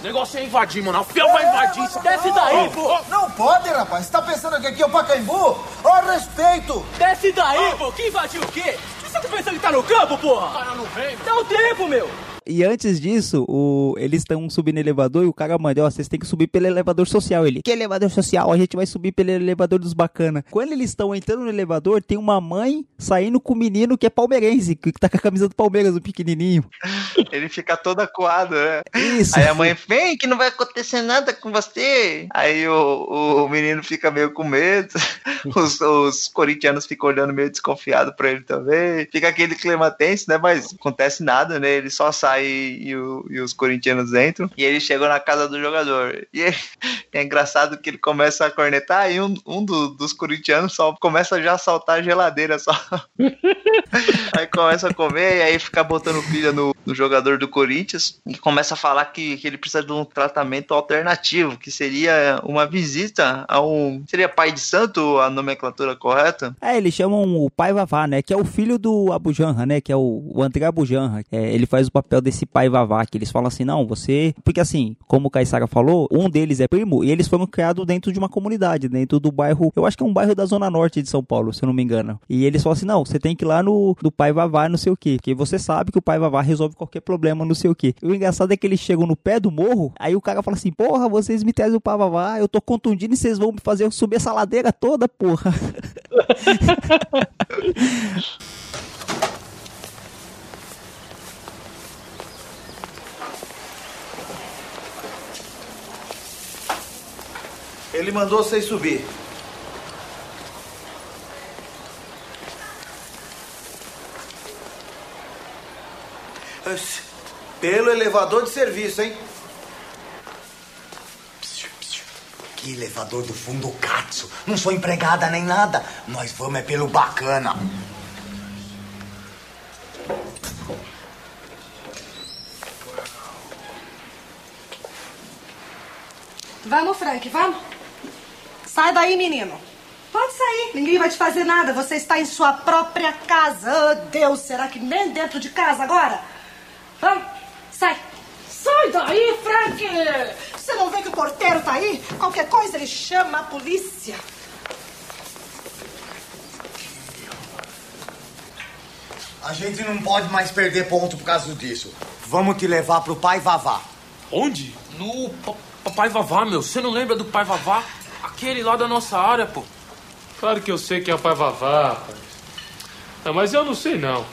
O negócio é invadir, mano. A fiel vai invadir. Isso desce daí, pô. Não pode, rapaz. Você tá pensando que aqui é o Pacaembu? Ó, respeito. Desce daí, pô. Que invadiu o quê? Você tá pensando que tá no campo, porra? O cara não vem. Dá o tempo, meu. E antes disso, o, eles estão subindo elevador e o cara manda, ó, vocês têm que subir pelo elevador social. Ele, que elevador social? A gente vai subir pelo elevador dos bacana. Quando eles estão entrando no elevador, tem uma mãe saindo com o menino que é palmeirense, que tá com a camisa do Palmeiras, o pequenininho. Ele fica todo acuado, né? Isso. Aí a mãe, vem que não vai acontecer nada com você. Aí o, o menino fica meio com medo. Os, os corintianos ficam olhando meio desconfiado pra ele também. Fica aquele clima tenso, né? Mas acontece nada, né? Ele só sai e, o, e os corintianos entram. E ele chegou na casa do jogador. E é engraçado que ele começa a cornetar e um, um do, dos corintianos só começa já a saltar a geladeira só. aí começa a comer e aí fica botando pilha no, no jogador do Corinthians e começa a falar que, que ele precisa de um tratamento alternativo, que seria uma visita a um. Seria pai de santo a nomenclatura correta? É, eles chamam o pai Vavá, né? Que é o filho do Abu Janra, né? Que é o, o André Abu Janra. É, ele faz o papel desse pai Vavá, que eles falam assim, não, você... Porque assim, como o Caissara falou, um deles é primo e eles foram criados dentro de uma comunidade, dentro do bairro... Eu acho que é um bairro da zona norte de São Paulo, se eu não me engano. E eles falam assim, não, você tem que ir lá no do pai Vavá, não sei o quê. Porque você sabe que o pai Vavá resolve qualquer problema, não sei o quê. E o engraçado é que eles chegam no pé do morro, aí o cara fala assim, porra, vocês me trazem o pai Vavá, eu tô contundindo e vocês vão me fazer subir essa ladeira toda, porra. Ele mandou vocês subir. Pelo elevador de serviço, hein? Que elevador do fundo Katsu. Não sou empregada nem nada. Nós vamos é pelo bacana. Vamos, Frank, vamos. Sai daí, menino. Pode sair, ninguém vai te fazer nada. Você está em sua própria casa. Oh, Deus, será que nem dentro de casa agora? Vamos, sai. Sai daí, Frank! Você não vê que o porteiro tá aí? Qualquer coisa ele chama a polícia. A gente não pode mais perder ponto por causa disso. Vamos te levar pro pai Vavá. Onde? No pa- Papai Vavá, meu. Você não lembra do Pai Vavá? Aquele lá da nossa área, pô. Claro que eu sei quem é o pai Vavá, rapaz. Não, mas eu não sei não.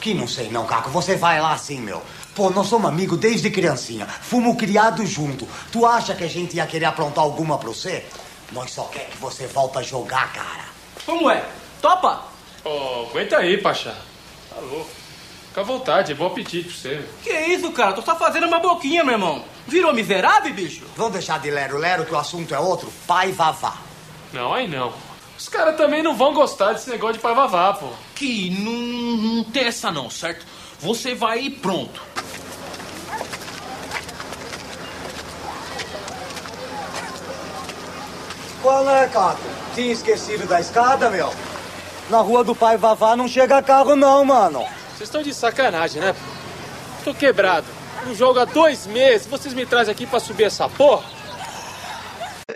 Que não sei não, Caco. Você vai lá assim, meu. Pô, nós somos amigos desde criancinha. Fomos criados junto. Tu acha que a gente ia querer aprontar alguma pra você? Nós só quer que você volta a jogar, cara. Como é? Topa? Ô, aguenta aí, Pachá. Tá louco. Fica à vontade, bom apetite pra você. Que isso, cara? Tô só fazendo uma boquinha, meu irmão. Virou miserável, bicho? Vamos deixar de lero-lero que o assunto é outro? Pai Vavá. Não, aí não. Os caras também não vão gostar desse negócio de pai Vavá, pô. Que não, não tem essa não, certo? Você vai e pronto. Qual é, Caco? Tinha esquecido da escada, meu? Na rua do pai Vavá não chega carro não, mano. Vocês estão de sacanagem, né? Tô quebrado. Não jogo há dois meses. Vocês me trazem aqui pra subir essa porra?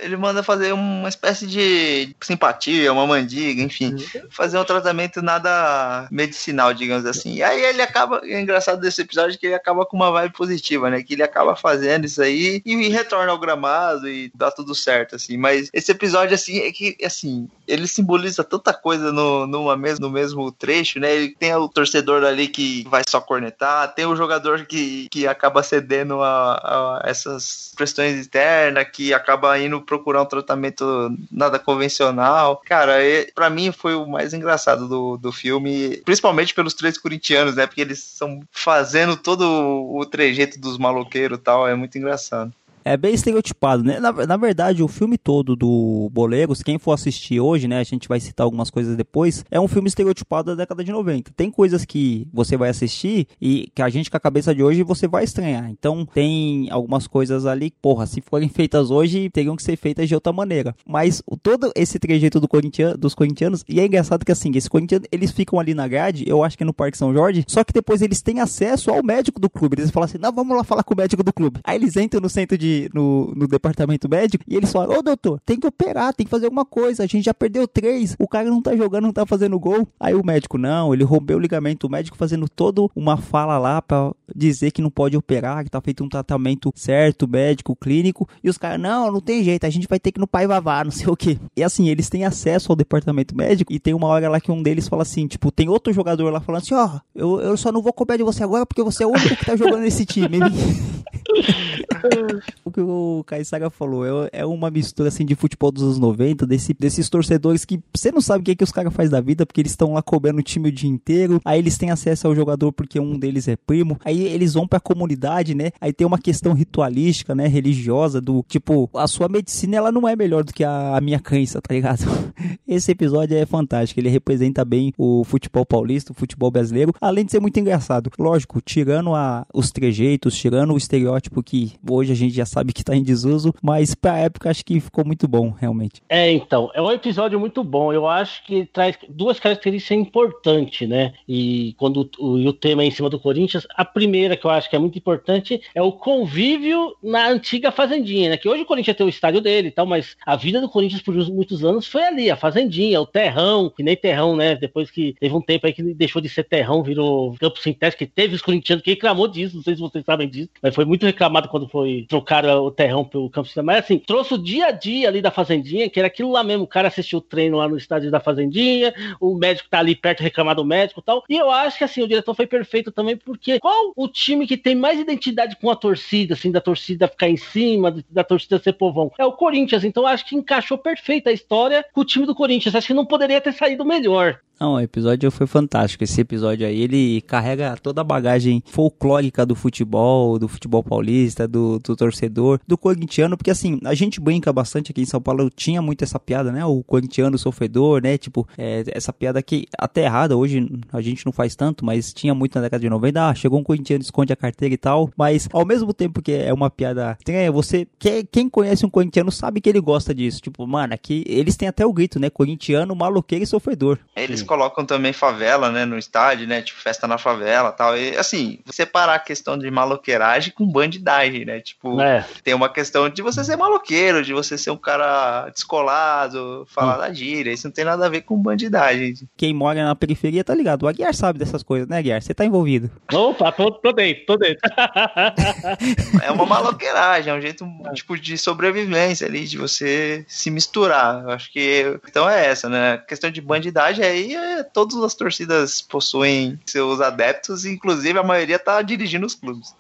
Ele manda fazer uma espécie de simpatia, uma mandiga, enfim. Fazer um tratamento nada medicinal, digamos assim. E aí ele acaba. É engraçado desse episódio que ele acaba com uma vibe positiva, né? Que ele acaba fazendo isso aí e retorna ao gramado e dá tudo certo, assim. Mas esse episódio, assim, é que, assim, ele simboliza tanta coisa no, numa mes no mesmo trecho, né? Ele tem o torcedor ali que vai só cornetar, tem o jogador que, que acaba cedendo a, a essas questões internas, que acaba indo procurar um tratamento nada convencional. Cara, pra mim foi o mais engraçado do, do filme, principalmente pelos três corintianos, né? Porque eles estão fazendo todo o trejeito dos maloqueiros e tal, é muito engraçado. É bem estereotipado, né? Na, na, verdade, o filme todo do Bolegos, quem for assistir hoje, né? A gente vai citar algumas coisas depois. É um filme estereotipado da década de 90. Tem coisas que você vai assistir e que a gente com a cabeça de hoje você vai estranhar. Então, tem algumas coisas ali, porra, se forem feitas hoje, teriam que ser feitas de outra maneira. Mas o, todo esse trejeito do corintiano, dos corintianos, e é engraçado que assim, esses corintianos, eles ficam ali na grade, eu acho que no Parque São Jorge, só que depois eles têm acesso ao médico do clube. Eles falam assim: não, vamos lá falar com o médico do clube. Aí eles entram no centro de no, no departamento médico e eles falam: Ô doutor, tem que operar, tem que fazer alguma coisa. A gente já perdeu três, o cara não tá jogando, não tá fazendo gol. Aí o médico, não, ele rompeu o ligamento. O médico fazendo toda uma fala lá pra dizer que não pode operar, que tá feito um tratamento certo, médico, clínico. E os caras, não, não tem jeito, a gente vai ter que ir no pai vavá, não sei o que. E assim, eles têm acesso ao departamento médico e tem uma hora lá que um deles fala assim: tipo, tem outro jogador lá falando assim: ó, oh, eu, eu só não vou cobrar de você agora porque você é o único que tá jogando nesse time. o que o Caissara falou é, é uma mistura assim de futebol dos anos 90, desse, desses torcedores que você não sabe o que, é que os caras fazem da vida, porque eles estão lá cobrando o time o dia inteiro, aí eles têm acesso ao jogador porque um deles é primo, aí eles vão pra comunidade, né? Aí tem uma questão ritualística, né? Religiosa, do tipo, a sua medicina ela não é melhor do que a, a minha crença, tá ligado? Esse episódio é fantástico, ele representa bem o futebol paulista, o futebol brasileiro, além de ser muito engraçado. Lógico, tirando a, os trejeitos, tirando o estereótipo que hoje a gente já sabe que tá em desuso, mas pra época acho que ficou muito bom, realmente. É, então, é um episódio muito bom. Eu acho que traz duas características importantes, né? E quando o, o tema é em cima do Corinthians, a primeira que eu acho que é muito importante é o convívio na antiga Fazendinha, né? Que hoje o Corinthians tem o estádio dele e tal, mas a vida do Corinthians por muitos anos foi ali, a Fazendinha, o Terrão, que nem Terrão, né? Depois que teve um tempo aí que deixou de ser Terrão, virou campo sintético, que teve os corintianos que reclamou disso, não sei se vocês sabem disso, mas foi muito reclamado quando foi trocar o Terrão pelo campo sintético. Mas assim, trouxe o dia a dia ali da Fazendinha, que era aquilo lá mesmo, o cara assistiu o treino lá no estádio da Fazendinha, o médico tá ali perto reclamar do médico e tal. E eu acho que assim, o diretor foi perfeito também, porque qual o time que tem mais identidade com a torcida, assim, da torcida ficar em cima, da torcida ser povão? É o Corinthians. Então acho que encaixou perfeito a história com o time do Corinthians. Acho que não poderia ter saído melhor. Não, o episódio foi fantástico. Esse episódio aí, ele carrega toda a bagagem folclórica do futebol, do futebol paulista, do, do torcedor, do corintiano, porque assim, a gente brinca bastante aqui em São Paulo, tinha muito essa piada, né? O corintiano sofredor, né? Tipo, é, essa piada que até errada, hoje a gente não faz tanto, mas tinha muito na década de 90. Ah, chegou um corintiano, esconde a carteira e tal. Mas ao mesmo tempo que é uma piada estranha, você, que, quem conhece um corintiano sabe que ele gosta disso. Tipo, mano, aqui eles têm até o grito, né? Corintiano, maloqueiro e sofredor. Eles colocam também favela, né, no estádio, né, tipo festa na favela tal. E assim, separar a questão de maloqueiragem com bandidagem, né? Tipo, é. tem uma questão de você ser maloqueiro, de você ser um cara descolado, falar hum. da gíria. Isso não tem nada a ver com bandidagem. Quem mora na periferia tá ligado. O Aguiar sabe dessas coisas, né, Aguiar? Você tá envolvido. Opa, tô, tô dentro, tô dentro. é uma maloqueiragem, é um jeito, tipo, de sobrevivência ali, de você se misturar. Eu acho que, então é essa, né? A questão de bandidagem aí é, todas as torcidas possuem seus adeptos, inclusive a maioria tá dirigindo os clubes.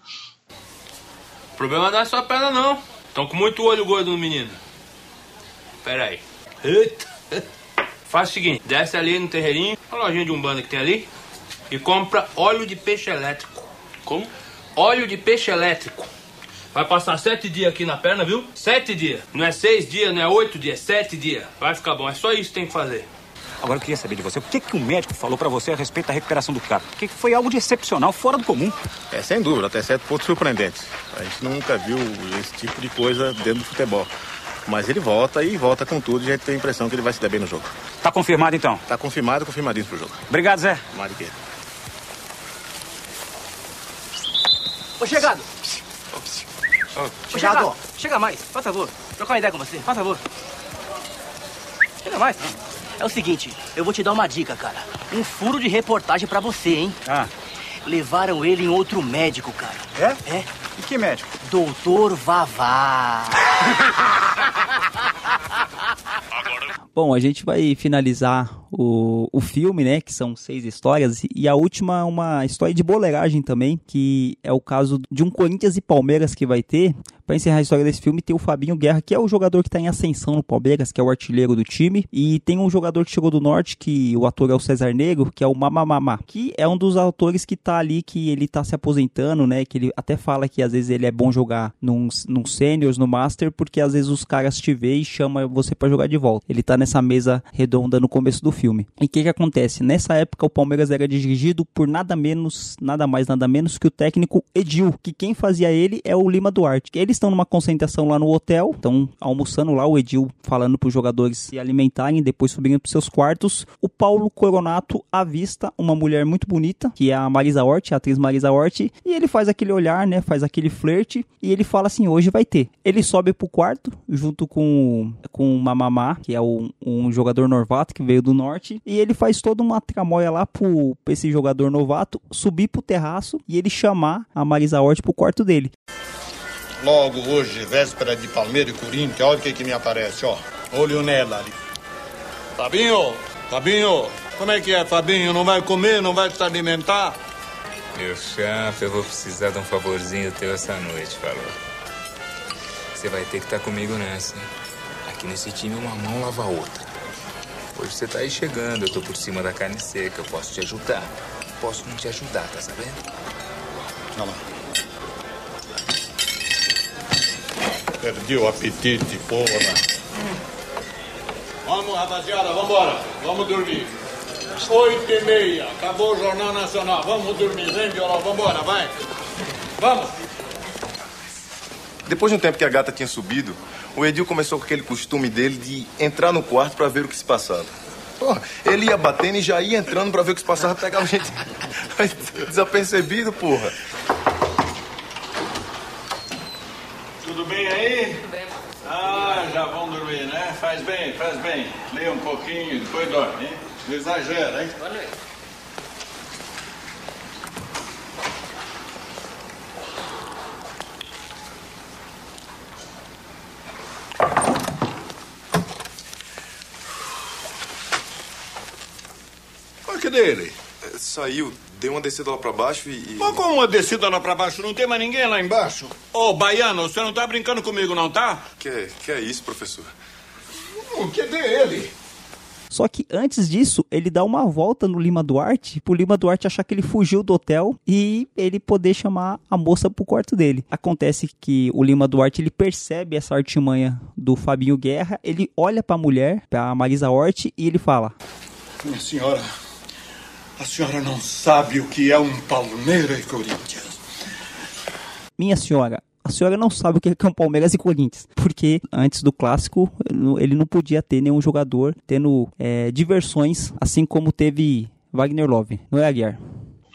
O problema não é só a perna, não. Estão com muito olho gordo no menino. Pera aí. Eita. Faz o seguinte, desce ali no terreirinho, a lojinha de umbanda que tem ali, e compra óleo de peixe elétrico. Como? Óleo de peixe elétrico. Vai passar sete dias aqui na perna, viu? Sete dias. Não é seis dias, não é oito dias, é sete dias. Vai ficar bom. É só isso que tem que fazer. Agora eu queria saber de você, o que, que o médico falou para você a respeito da recuperação do cara? Porque foi algo de excepcional, fora do comum. É, sem dúvida, até certo ponto surpreendente. A gente nunca viu esse tipo de coisa dentro do futebol. Mas ele volta e volta com tudo e a gente tem a impressão que ele vai se dar bem no jogo. Tá confirmado então? Tá confirmado, confirmadinho pro jogo. Obrigado, Zé. Mais de quê? Ô, chegado! Ô, chegado, chega mais, por favor. Trocar uma ideia com você, por favor. Chega mais. É o seguinte, eu vou te dar uma dica, cara. Um furo de reportagem pra você, hein? Ah. Levaram ele em outro médico, cara. É? É. E que médico? Doutor Vavá. Bom, a gente vai finalizar o, o filme, né? Que são seis histórias. E a última é uma história de boleiragem também, que é o caso de um Corinthians e Palmeiras que vai ter. Pra encerrar a história desse filme, tem o Fabinho Guerra, que é o jogador que tá em ascensão no Palmeiras, que é o artilheiro do time. E tem um jogador que chegou do norte, que o ator é o César Negro, que é o Mamamamá, que é um dos atores que tá ali, que ele tá se aposentando, né? Que ele até fala que às vezes ele é bom jogar num, num seniors, no master, porque às vezes os caras te vê e chama você para jogar de volta. Ele tá nessa mesa redonda no começo do filme. E o que que acontece? Nessa época o Palmeiras era dirigido por nada menos, nada mais, nada menos que o técnico Edil, que quem fazia ele é o Lima Duarte. Eles estão numa concentração lá no hotel, estão almoçando lá, o Edil falando para os jogadores se alimentarem, depois subindo para seus quartos. O Paulo Coronato avista uma mulher muito bonita, que é a Marisa Hort, a atriz Marisa Hort, e ele faz aquele olhar, né, faz aquele flerte, e ele fala assim, hoje vai ter. Ele sobe pro quarto, junto com, com o Mamamá, que é um, um jogador novato que veio do norte, e ele faz toda uma tramóia lá pro, esse jogador novato subir pro terraço e ele chamar a Marisa Hort pro quarto dele. Logo hoje, véspera de Palmeiras e Corinthians, olha o que que me aparece, ó. Olho nela ali. Fabinho, Fabinho, como é que é, Fabinho? Não vai comer, não vai se alimentar? Meu chapa, eu vou precisar de um favorzinho teu essa noite, falou. Você vai ter que estar comigo nessa, hein? Aqui nesse time uma mão lava a outra. Hoje você tá aí chegando, eu tô por cima da carne seca, eu posso te ajudar. Posso não te ajudar, tá sabendo? Olha lá. Perdi o apetite, porra. Vamos, rapaziada, vambora. Vamos dormir. Oito e meia, acabou o Jornal Nacional. Vamos dormir, vem, Violão, vambora, vai. Vamos. Depois de um tempo que a gata tinha subido, o Edil começou com aquele costume dele de entrar no quarto pra ver o que se passava. Porra, ele ia batendo e já ia entrando pra ver o que se passava, pegava gente desapercebido, porra. Tudo bem aí? Tudo bem. Ah, já vão dormir, né? Faz bem, faz bem. Leia um pouquinho, depois dorme, hein? Não exagera, hein? Boa noite. Mas cadê ele? É, Saiu, deu uma descida lá pra baixo e. e- Mas como uma descida lá pra baixo? Não tem mais ninguém lá embaixo? Ô, Baiano, você não tá brincando comigo, não, tá? Que, que é isso, professor? Hum, cadê ele? Só que antes disso, ele dá uma volta no Lima Duarte, pro Lima Duarte achar que ele fugiu do hotel e ele poder chamar a moça pro quarto dele. Acontece que o Lima Duarte, ele percebe essa artimanha do Fabinho Guerra, ele olha pra mulher, pra Marisa Hort, e ele fala: Minha senhora, a senhora não sabe o que é um Palmeiras e Corinthians. Minha senhora, a senhora não sabe o que é um Palmeiras e Corinthians. Porque antes do clássico, ele não podia ter nenhum jogador tendo é, diversões, assim como teve Wagner Love. Não é, Aguiar?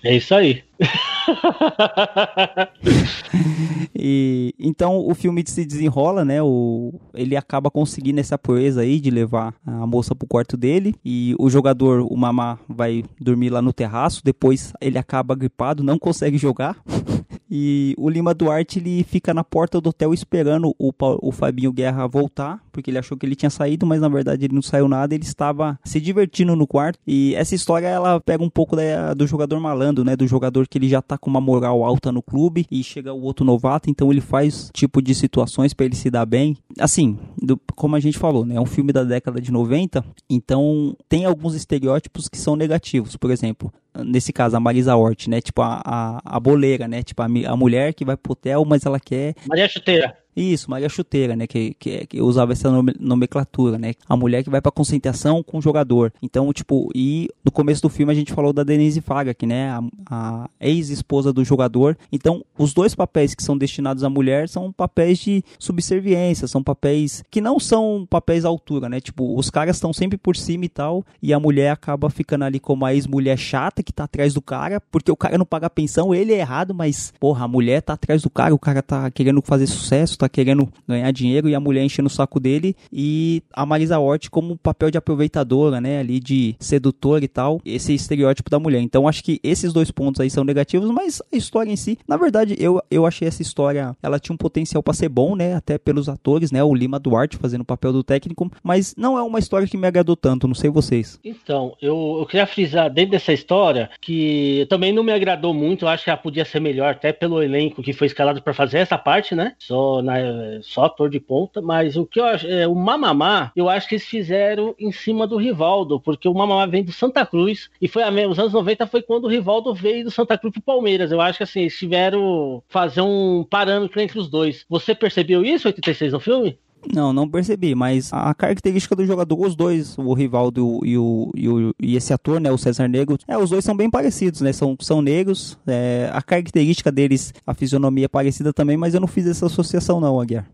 É isso aí. E então o filme se desenrola, né? O, ele acaba conseguindo essa proeza aí de levar a moça pro quarto dele e o jogador, o Mamá, vai dormir lá no terraço. Depois ele acaba gripado, não consegue jogar. E o Lima Duarte ele fica na porta do hotel esperando o, o Fabinho Guerra voltar, porque ele achou que ele tinha saído, mas na verdade ele não saiu nada, ele estava se divertindo no quarto. E essa história ela pega um pouco da- do jogador malandro, né? Do jogador que ele já tá com uma moral alta no clube e chega o outro novato, então ele faz tipo de situações para ele se dar bem. Assim, do- como a gente falou, né? É um filme da década de 90, então tem alguns estereótipos que são negativos. Por exemplo, nesse caso, a Marisa Hort, né? Tipo, a, a, a boleira, né? Tipo, a, a mulher que vai pro hotel, mas ela quer. Maria Chuteira. Isso, Maria Chuteira, né? Que, que, que usava essa nome- nomenclatura, né? A mulher que vai pra concentração com o jogador. Então, tipo, e no começo do filme a gente falou da Denise Fraga, que, né? A, a ex-esposa do jogador. Então, os dois papéis que são destinados à mulher são papéis de subserviência, são papéis que não são papéis à altura, né? Tipo, os caras estão sempre por cima e tal, e a mulher acaba ficando ali como a ex-mulher chata que tá atrás do cara, porque o cara não paga pensão, ele é errado, mas, porra, a mulher tá atrás do cara, o cara tá querendo fazer sucesso, tá querendo ganhar dinheiro, e a mulher enchendo o saco dele, e a Marisa Hort como papel de aproveitadora, né? Ali de sedutora e tal, esse estereótipo da mulher. Então, acho que esses dois pontos aí são negativos, mas a história em si, na verdade, eu, eu achei essa história, ela tinha um potencial pra ser bom, né? Até pelos atores, né? O Lima Duarte fazendo o papel do técnico, mas não é uma história que me agradou tanto, não sei vocês. Então, eu, eu queria frisar dentro dessa história que também não me agradou muito. Eu acho que ela podia ser melhor, até pelo elenco que foi escalado para fazer essa parte, né? Só na mas só ator de ponta, mas o que eu acho, é, o Mamamá, eu acho que eles fizeram em cima do Rivaldo, porque o Mamamá vem do Santa Cruz e foi a, os anos 90 foi quando o Rivaldo veio do Santa Cruz pro Palmeiras. Eu acho que assim, eles tiveram fazer um parâmetro entre os dois. Você percebeu isso 86 no filme? Não, não percebi, mas a característica do jogador, os dois, o Rivaldo e, o, e, o, e esse ator, né, o César Negro, é, os dois são bem parecidos, né, são, são negros, é, a característica deles, a fisionomia é parecida também, mas eu não fiz essa associação não, Aguiar.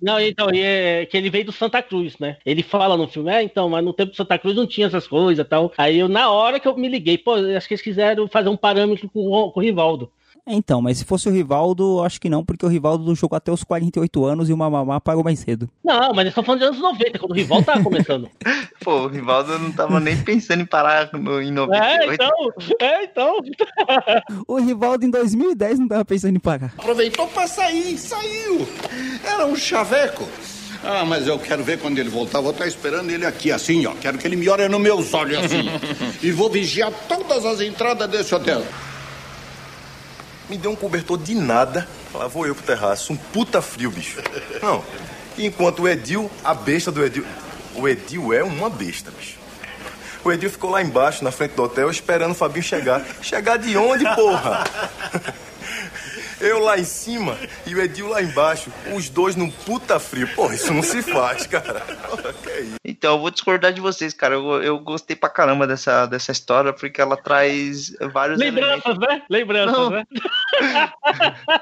Não, então, é que ele veio do Santa Cruz, né? Ele fala no filme, é, então, mas no tempo do Santa Cruz não tinha essas coisas e tal. Aí eu, na hora que eu me liguei, pô, acho que eles quiseram fazer um parâmetro com, com o Rivaldo. Então, mas se fosse o Rivaldo, acho que não, porque o Rivaldo jogou até os 48 anos e o Mamamá pagou mais cedo. Não, mas eles estão falando de anos 90, quando o Rivaldo tava começando. Pô, o Rivaldo não tava nem pensando em parar no, em 98. É, então, é, então. o Rivaldo em 2010 não tava pensando em parar. Aproveitou pra sair, saiu. Era um chaveco. Ah, mas eu quero ver quando ele voltar. Vou estar esperando ele aqui, assim, ó. Quero que ele me olhe nos meus olhos, assim. e vou vigiar todas as entradas desse hotel. Me deu um cobertor de nada. Lá vou eu pro terraço. Um puta frio, bicho. Não. Enquanto o Edil, a besta do Edil. O Edil é uma besta, bicho. O Edil ficou lá embaixo, na frente do hotel, esperando o Fabinho chegar. Chegar de onde, porra? Eu lá em cima e o Edil lá embaixo, os dois num puta frio. Pô, isso não se faz, cara. Então, eu vou discordar de vocês, cara. Eu, eu gostei pra caramba dessa, dessa história, porque ela traz vários Lembranças, elementos. né? Lembranças, Não. né?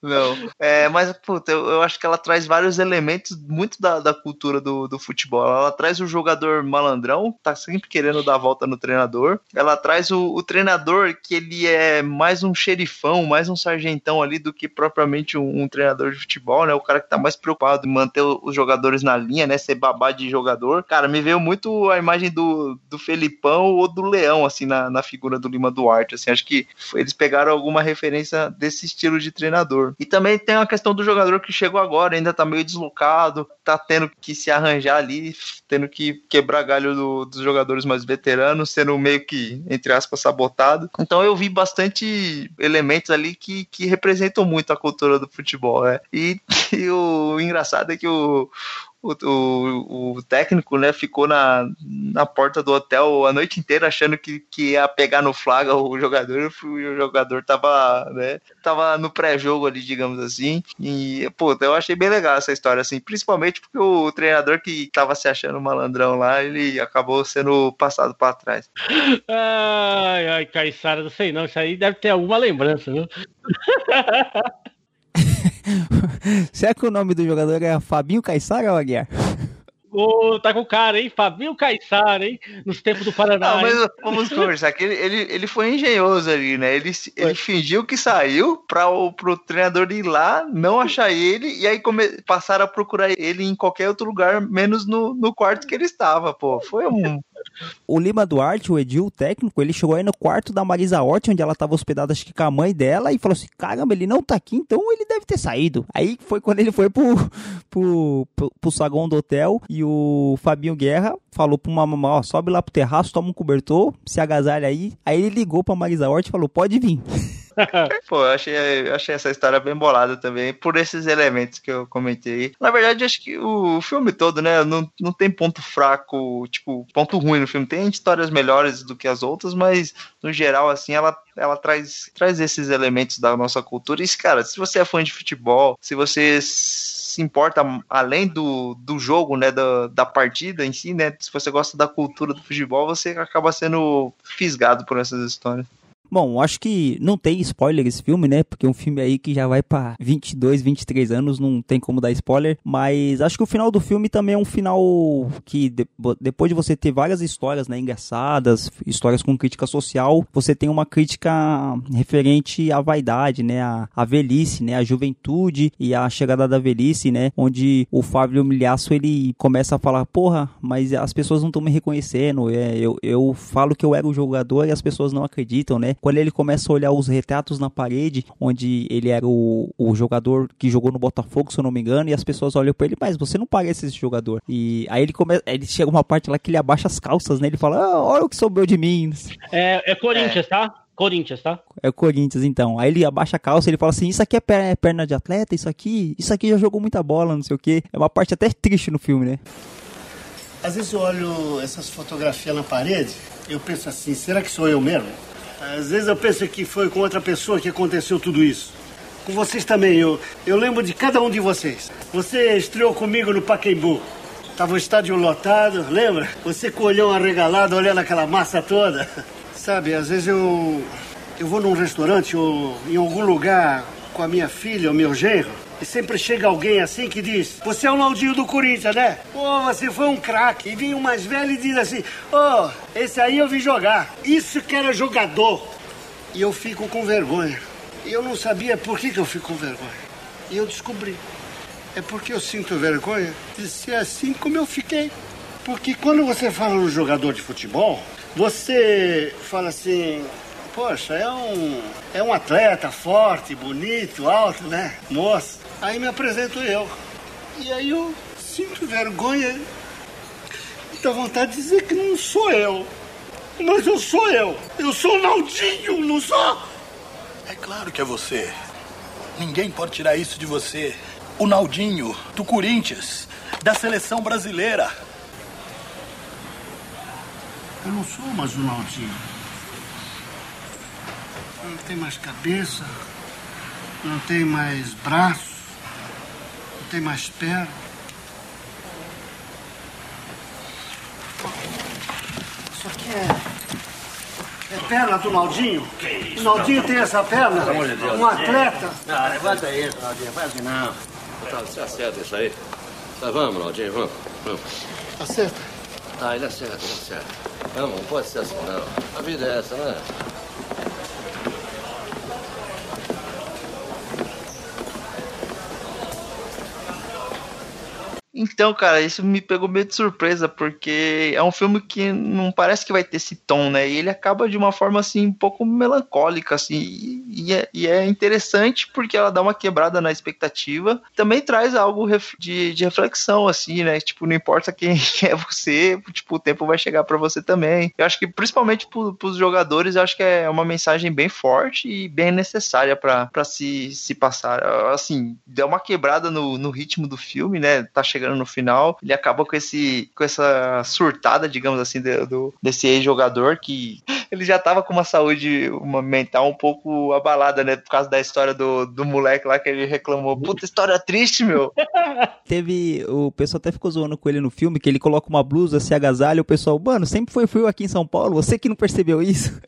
Não, é, mas puta, eu, eu acho que ela traz vários elementos muito da, da cultura do, do futebol. Ela traz o jogador malandrão, tá sempre querendo dar a volta no treinador. Ela traz o, o treinador que ele é mais um xerifão, mais um sargentão ali do que propriamente um, um treinador de futebol, né? O cara que tá mais preocupado em manter os jogadores na linha, né? Ser babá de jogador. Cara, me veio muito a imagem do, do Felipão ou do Leão, assim, na, na figura do Lima Duarte. Assim, acho que eles pegaram alguma referência desse estilo de treinador. E também tem a questão do jogador que chegou agora, ainda tá meio deslocado, tá tendo que se arranjar ali, tendo que quebrar galho do- dos jogadores mais veteranos, sendo meio que, entre aspas, sabotado. Então eu vi bastante elementos ali que, que representam muito a cultura do futebol, né? E, e o engraçado é que o, o, o, o técnico, né, ficou na, na porta do hotel a noite inteira achando que, que ia pegar no flaga o jogador e o jogador tava, né, tava no pré-jogo ali, digamos assim. E, pô, eu achei bem legal essa história, assim, principalmente porque o treinador que tava se achando malandrão lá, ele acabou sendo passado para trás. Ai, ai, Caissara, não sei não. Isso aí deve ter alguma lembrança, viu? Será que o nome do jogador é Fabinho Caissara ou Aguiar? Ô, tá com cara, hein? Fabinho Caissara, hein? Nos tempos do Paraná. Não, mas vamos conversar que ele, ele, ele foi engenhoso ali, né? Ele, ele fingiu que saiu para o pro treinador ir lá, não achar ele, e aí come, passaram a procurar ele em qualquer outro lugar, menos no, no quarto que ele estava, pô. Foi um. O Lima Duarte, o Edil, o técnico, ele chegou aí no quarto da Marisa Hort, onde ela tava hospedada, acho que com a mãe dela, e falou assim: caramba, ele não tá aqui, então ele deve ter saído. Aí foi quando ele foi pro, pro, pro, pro saguão do hotel e o Fabinho Guerra falou pro mamãe: ó, sobe lá pro terraço, toma um cobertor, se agasalha aí. Aí ele ligou pra Marisa Hort e falou: pode vir. Pô, eu achei, eu achei essa história bem bolada também, por esses elementos que eu comentei. Na verdade, acho que o filme todo, né, não, não tem ponto fraco, tipo, ponto ruim no filme. Tem histórias melhores do que as outras, mas no geral, assim, ela, ela traz, traz esses elementos da nossa cultura. E, cara, se você é fã de futebol, se você se importa além do, do jogo, né, da, da partida em si, né, se você gosta da cultura do futebol, você acaba sendo fisgado por essas histórias. Bom, acho que não tem spoiler esse filme, né? Porque é um filme aí que já vai pra 22, 23 anos, não tem como dar spoiler. Mas acho que o final do filme também é um final que, de- depois de você ter várias histórias, né, engraçadas, histórias com crítica social, você tem uma crítica referente à vaidade, né? À, à velhice, né? À juventude e à chegada da velhice, né? Onde o Fábio Milhaço, ele começa a falar, porra, mas as pessoas não estão me reconhecendo, é, eu, eu falo que eu era o jogador e as pessoas não acreditam, né? Quando ele começa a olhar os retratos na parede, onde ele era o, o jogador que jogou no Botafogo, se eu não me engano, e as pessoas olham pra ele, mas você não parece esse jogador. E aí ele começa, ele chega uma parte lá que ele abaixa as calças, né? Ele fala, ah, olha o que sobrou de mim. É, é Corinthians, tá? Corinthians, tá? É o Corinthians, então. Aí ele abaixa a calça e ele fala assim: Isso aqui é é perna de atleta, isso aqui, isso aqui já jogou muita bola, não sei o quê. É uma parte até triste no filme, né? Às vezes eu olho essas fotografias na parede, eu penso assim, será que sou eu mesmo? Às vezes eu penso que foi com outra pessoa que aconteceu tudo isso. Com vocês também, eu, eu lembro de cada um de vocês. Você estreou comigo no Pacaembu. Tava o estádio lotado, lembra? Você com o olhão arregalado, olhando aquela massa toda. Sabe, às vezes eu, eu vou num restaurante ou em algum lugar com a minha filha ou meu genro, e sempre chega alguém assim que diz: Você é o Naldinho do Corinthians, né? Pô, você foi um craque. E vem um mais velho e diz assim: Ô, esse aí eu vi jogar. Isso que era jogador. E eu fico com vergonha. E eu não sabia por que, que eu fico com vergonha. E eu descobri. É porque eu sinto vergonha de ser assim como eu fiquei. Porque quando você fala no jogador de futebol, você fala assim, poxa, é um, é um atleta forte, bonito, alto, né? Moço. Aí me apresento eu. E aí eu sinto vergonha. Dá vontade de dizer que não sou eu. Mas eu sou eu. Eu sou o Naldinho, não sou? É claro que é você. Ninguém pode tirar isso de você. O Naldinho, do Corinthians, da seleção brasileira. Eu não sou mais o Naldinho. Não tem mais cabeça, não tem mais braço, tem mais perna. Isso aqui é. É perna do Naldinho? O Naldinho tem essa perna? Pelo amor de Deus. Um atleta? Não, levanta isso, Naldinho. Faz que não. Tá, você acerta isso aí. Tá, vamos, Naldinho, vamos. vamos. Acerta. Tá, ele acerta, ele acerta. Vamos, não pode ser assim, não. A vida é essa, né? Então, cara, isso me pegou meio de surpresa, porque é um filme que não parece que vai ter esse tom, né? E ele acaba de uma forma, assim, um pouco melancólica, assim, e, é, e é interessante porque ela dá uma quebrada na expectativa. Também traz algo de, de reflexão, assim, né? Tipo, não importa quem é você, tipo, o tempo vai chegar pra você também. Eu acho que, principalmente pro, pros jogadores, eu acho que é uma mensagem bem forte e bem necessária pra se, se passar. Assim, dá uma quebrada no, no ritmo do filme, né? Tá chegando no final, ele acaba com esse com essa surtada, digamos assim, do, do- desse ex-jogador que ele já tava com uma saúde uma mental um pouco abalada, né? Por causa da história do, do moleque lá que ele reclamou. Puta história triste, meu. Teve. O pessoal até ficou zoando com ele no filme, que ele coloca uma blusa, se agasalha, o pessoal, mano, sempre foi frio aqui em São Paulo, você que não percebeu isso?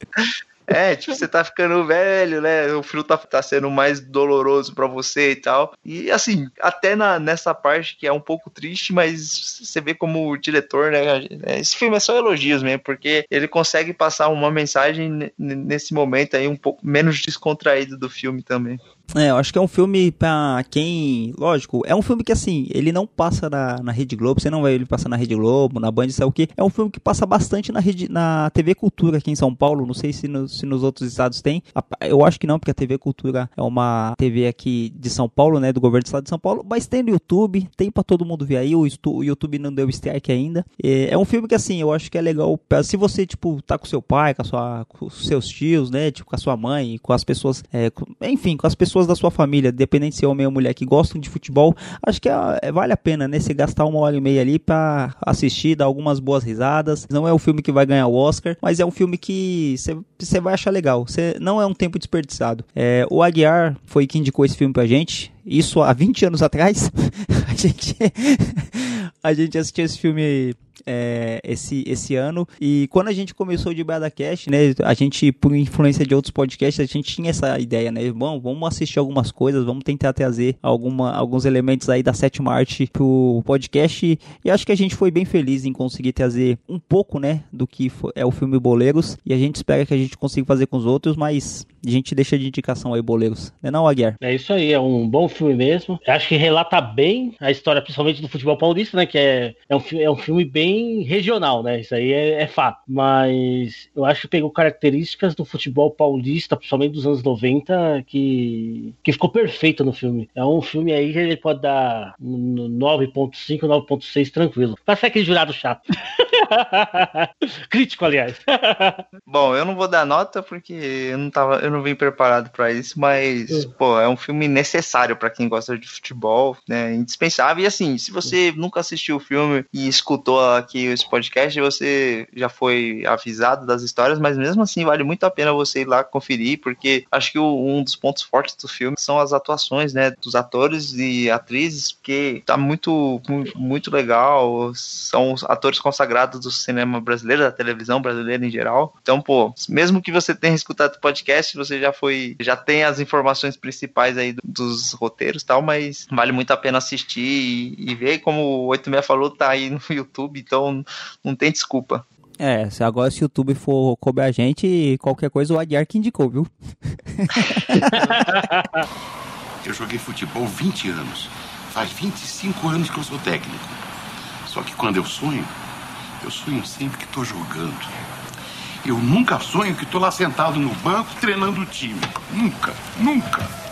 É, tipo, você tá ficando velho, né? O frio tá, tá sendo mais doloroso pra você e tal. E assim, até na, nessa parte que é um pouco triste, mas você vê como o diretor, né? Esse filme é só elogios mesmo, porque ele consegue passar uma mensagem ne- nesse momento aí um pouco menos descontraído do filme também. É, eu acho que é um filme pra quem. Lógico, é um filme que assim, ele não passa na, na Rede Globo, você não vai ele passar na Rede Globo, na Band, sabe o que? É um filme que passa bastante na, rede, na TV Cultura aqui em São Paulo. Não sei se, no- se nos outros estados tem. Eu acho que não, porque a TV Cultura é uma TV aqui de São Paulo, né? Do governo do estado de São Paulo. Mas tem no YouTube, tem pra todo mundo ver aí. O, YouTube não deu strike ainda. É, é um filme que assim, eu acho que é legal. pra- Se você, tipo, tá com seu pai, com, sua, com seus tios, né? Tipo, com a sua mãe, com as pessoas. é, com- enfim, com as pessoas da sua família, dependente se é homem ou mulher, que gostam de futebol, acho que é- é- vale a pena, né? Você gastar uma hora e meia ali pra assistir, dar algumas boas risadas. Não é o filme que vai ganhar o Oscar, mas é um filme que você- vai achar legal. Você não é um tempo desperdiçado. É, o Aguiar foi quem indicou esse filme pra gente. Isso há 20 anos atrás. a gente a gente assistiu esse filme é, esse, esse ano. E quando a gente começou de BadaCast, né? A gente, por influência de outros podcasts, a gente tinha essa ideia, né? Bom, vamos assistir algumas coisas, vamos tentar trazer alguma, alguns elementos aí da sétima arte pro podcast. E acho que a gente foi bem feliz em conseguir trazer um pouco, né? Do que é o filme Boleiros. E a gente espera que a gente consiga fazer com os outros, mas a gente deixa de indicação aí, Boleiros. Não é não, Aguiar? É isso aí, é um bom filme mesmo. Acho que relata bem a história, principalmente do futebol paulista, né? Que é, é, um, é um filme bem regional, né? Isso aí é, é fato. Mas eu acho que pegou características do futebol paulista, principalmente dos anos 90, que, que ficou perfeito no filme. É um filme aí que ele pode dar um 9.5, 9.6 tranquilo. Ser aquele jurado chato. Crítico, aliás. Bom, eu não vou dar nota porque eu não tava, eu não vim preparado pra isso, mas pô, é um filme necessário pra quem gosta de futebol, né? Indispensável. E assim, se você nunca assistiu o filme e escutou aqui esse podcast, você já foi avisado das histórias, mas mesmo assim vale muito a pena você ir lá conferir, porque acho que um dos pontos fortes do filme são as atuações, né, dos atores e atrizes, porque tá muito mu- muito legal, são atores consagrados do cinema brasileiro, da televisão brasileira em geral. Então, pô, mesmo que você tenha escutado o podcast, você já foi, já tem as informações principais aí do- dos roteiros e tal, mas vale muito a pena assistir e, e ver, como o 86 falou, tá aí no YouTube, então não tem desculpa. É, se agora se o YouTube for cobrar a gente, qualquer coisa o Aguiar que indicou, viu? Eu joguei futebol 20 anos. Faz 25 anos que eu sou técnico. Só que quando eu sonho, eu sonho sempre que estou jogando. Eu nunca sonho que estou lá sentado no banco treinando o time. Nunca, nunca.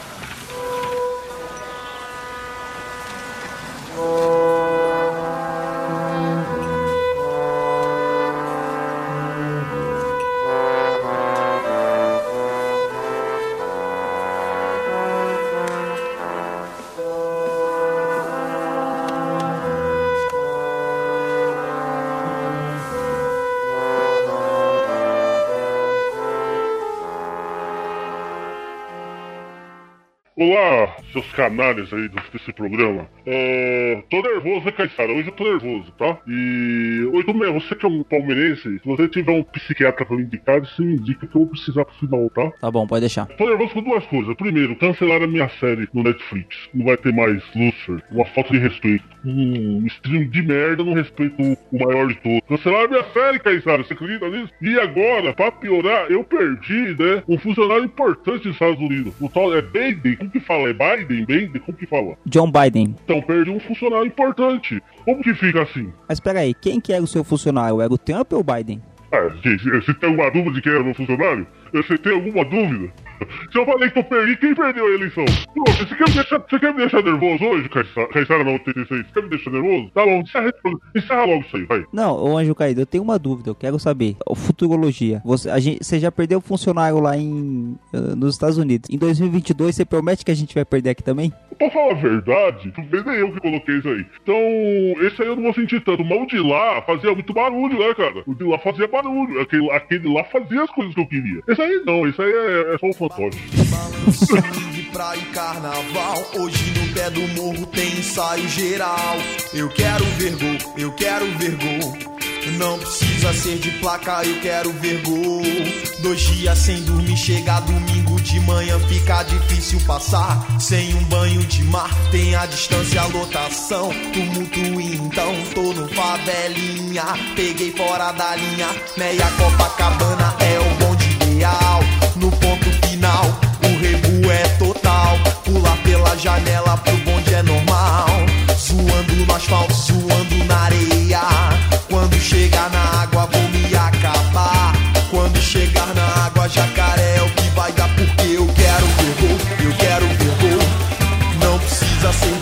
Olá, seus canalhas aí desse programa. É, tô nervoso, né, Caissara? Hoje eu tô nervoso, tá? E. Oi, Tomé, você que é um palmeirense, se você tiver um psiquiatra pra me indicar, você me indica que eu vou precisar pro final, tá? Tá bom, pode deixar. Tô nervoso com duas coisas. Primeiro, cancelaram a minha série no Netflix. Não vai ter mais Lucifer. Uma falta de respeito. Um stream de merda não respeito o, o maior de todos. Cancelaram a minha série, Caissara. Você acredita nisso? E agora, pra piorar, eu perdi, né? Um funcionário importante dos Estados Unidos. O tal é Biden. Como que fala? É Biden? Biden? Como que fala? John Biden. Então perdi um funcionário importante. Como que fica assim? Mas peraí, quem que era o seu funcionário? Era o Trump ou o Biden? Ah, se- você tem alguma dúvida de quem era meu funcionário? Você tem alguma dúvida? Se eu falei que eu perdi, quem perdeu a eleição? Pô, você quer me deixar, você quer me deixar nervoso hoje, Caissara na 86? Você quer me deixar nervoso? Tá bom, encerra, encerra logo isso aí, vai. Não, ô Anjo Caído, eu tenho uma dúvida, eu quero saber. O Futurologia. Você, a gente, você já perdeu funcionário lá em, eh, nos Estados Unidos. Em 2022, você promete que a gente vai perder aqui também? Pra falar a verdade, foi nem eu que coloquei isso aí. Então, esse aí eu não vou sentir tanto. Mas o de lá fazia muito barulho, né, cara? O de lá fazia barulho. Aquele, aquele lá fazia as coisas que eu queria. Esse aí não, esse aí é, é só um fantoche. de praia e carnaval. Hoje no pé do morro tem ensaio geral. Eu quero ver gol, eu quero ver gol. Não precisa ser de placa, eu quero ver gol. Dois dias sem dormir, chega domingo de manhã, fica difícil passar. Sem um banho de mar, tem a distância, a lotação. Tumulto então, tô no favelinha. Peguei fora da linha, meia Copacabana é o bonde ideal o rebu é total. Pular pela janela pro bonde é normal. Suando no asfalto, suando na areia. Quando chegar na água, vou me acabar. Quando chegar na água, jacaré é o que vai dar, porque eu quero ver gol, eu quero ver gol. Não precisa ser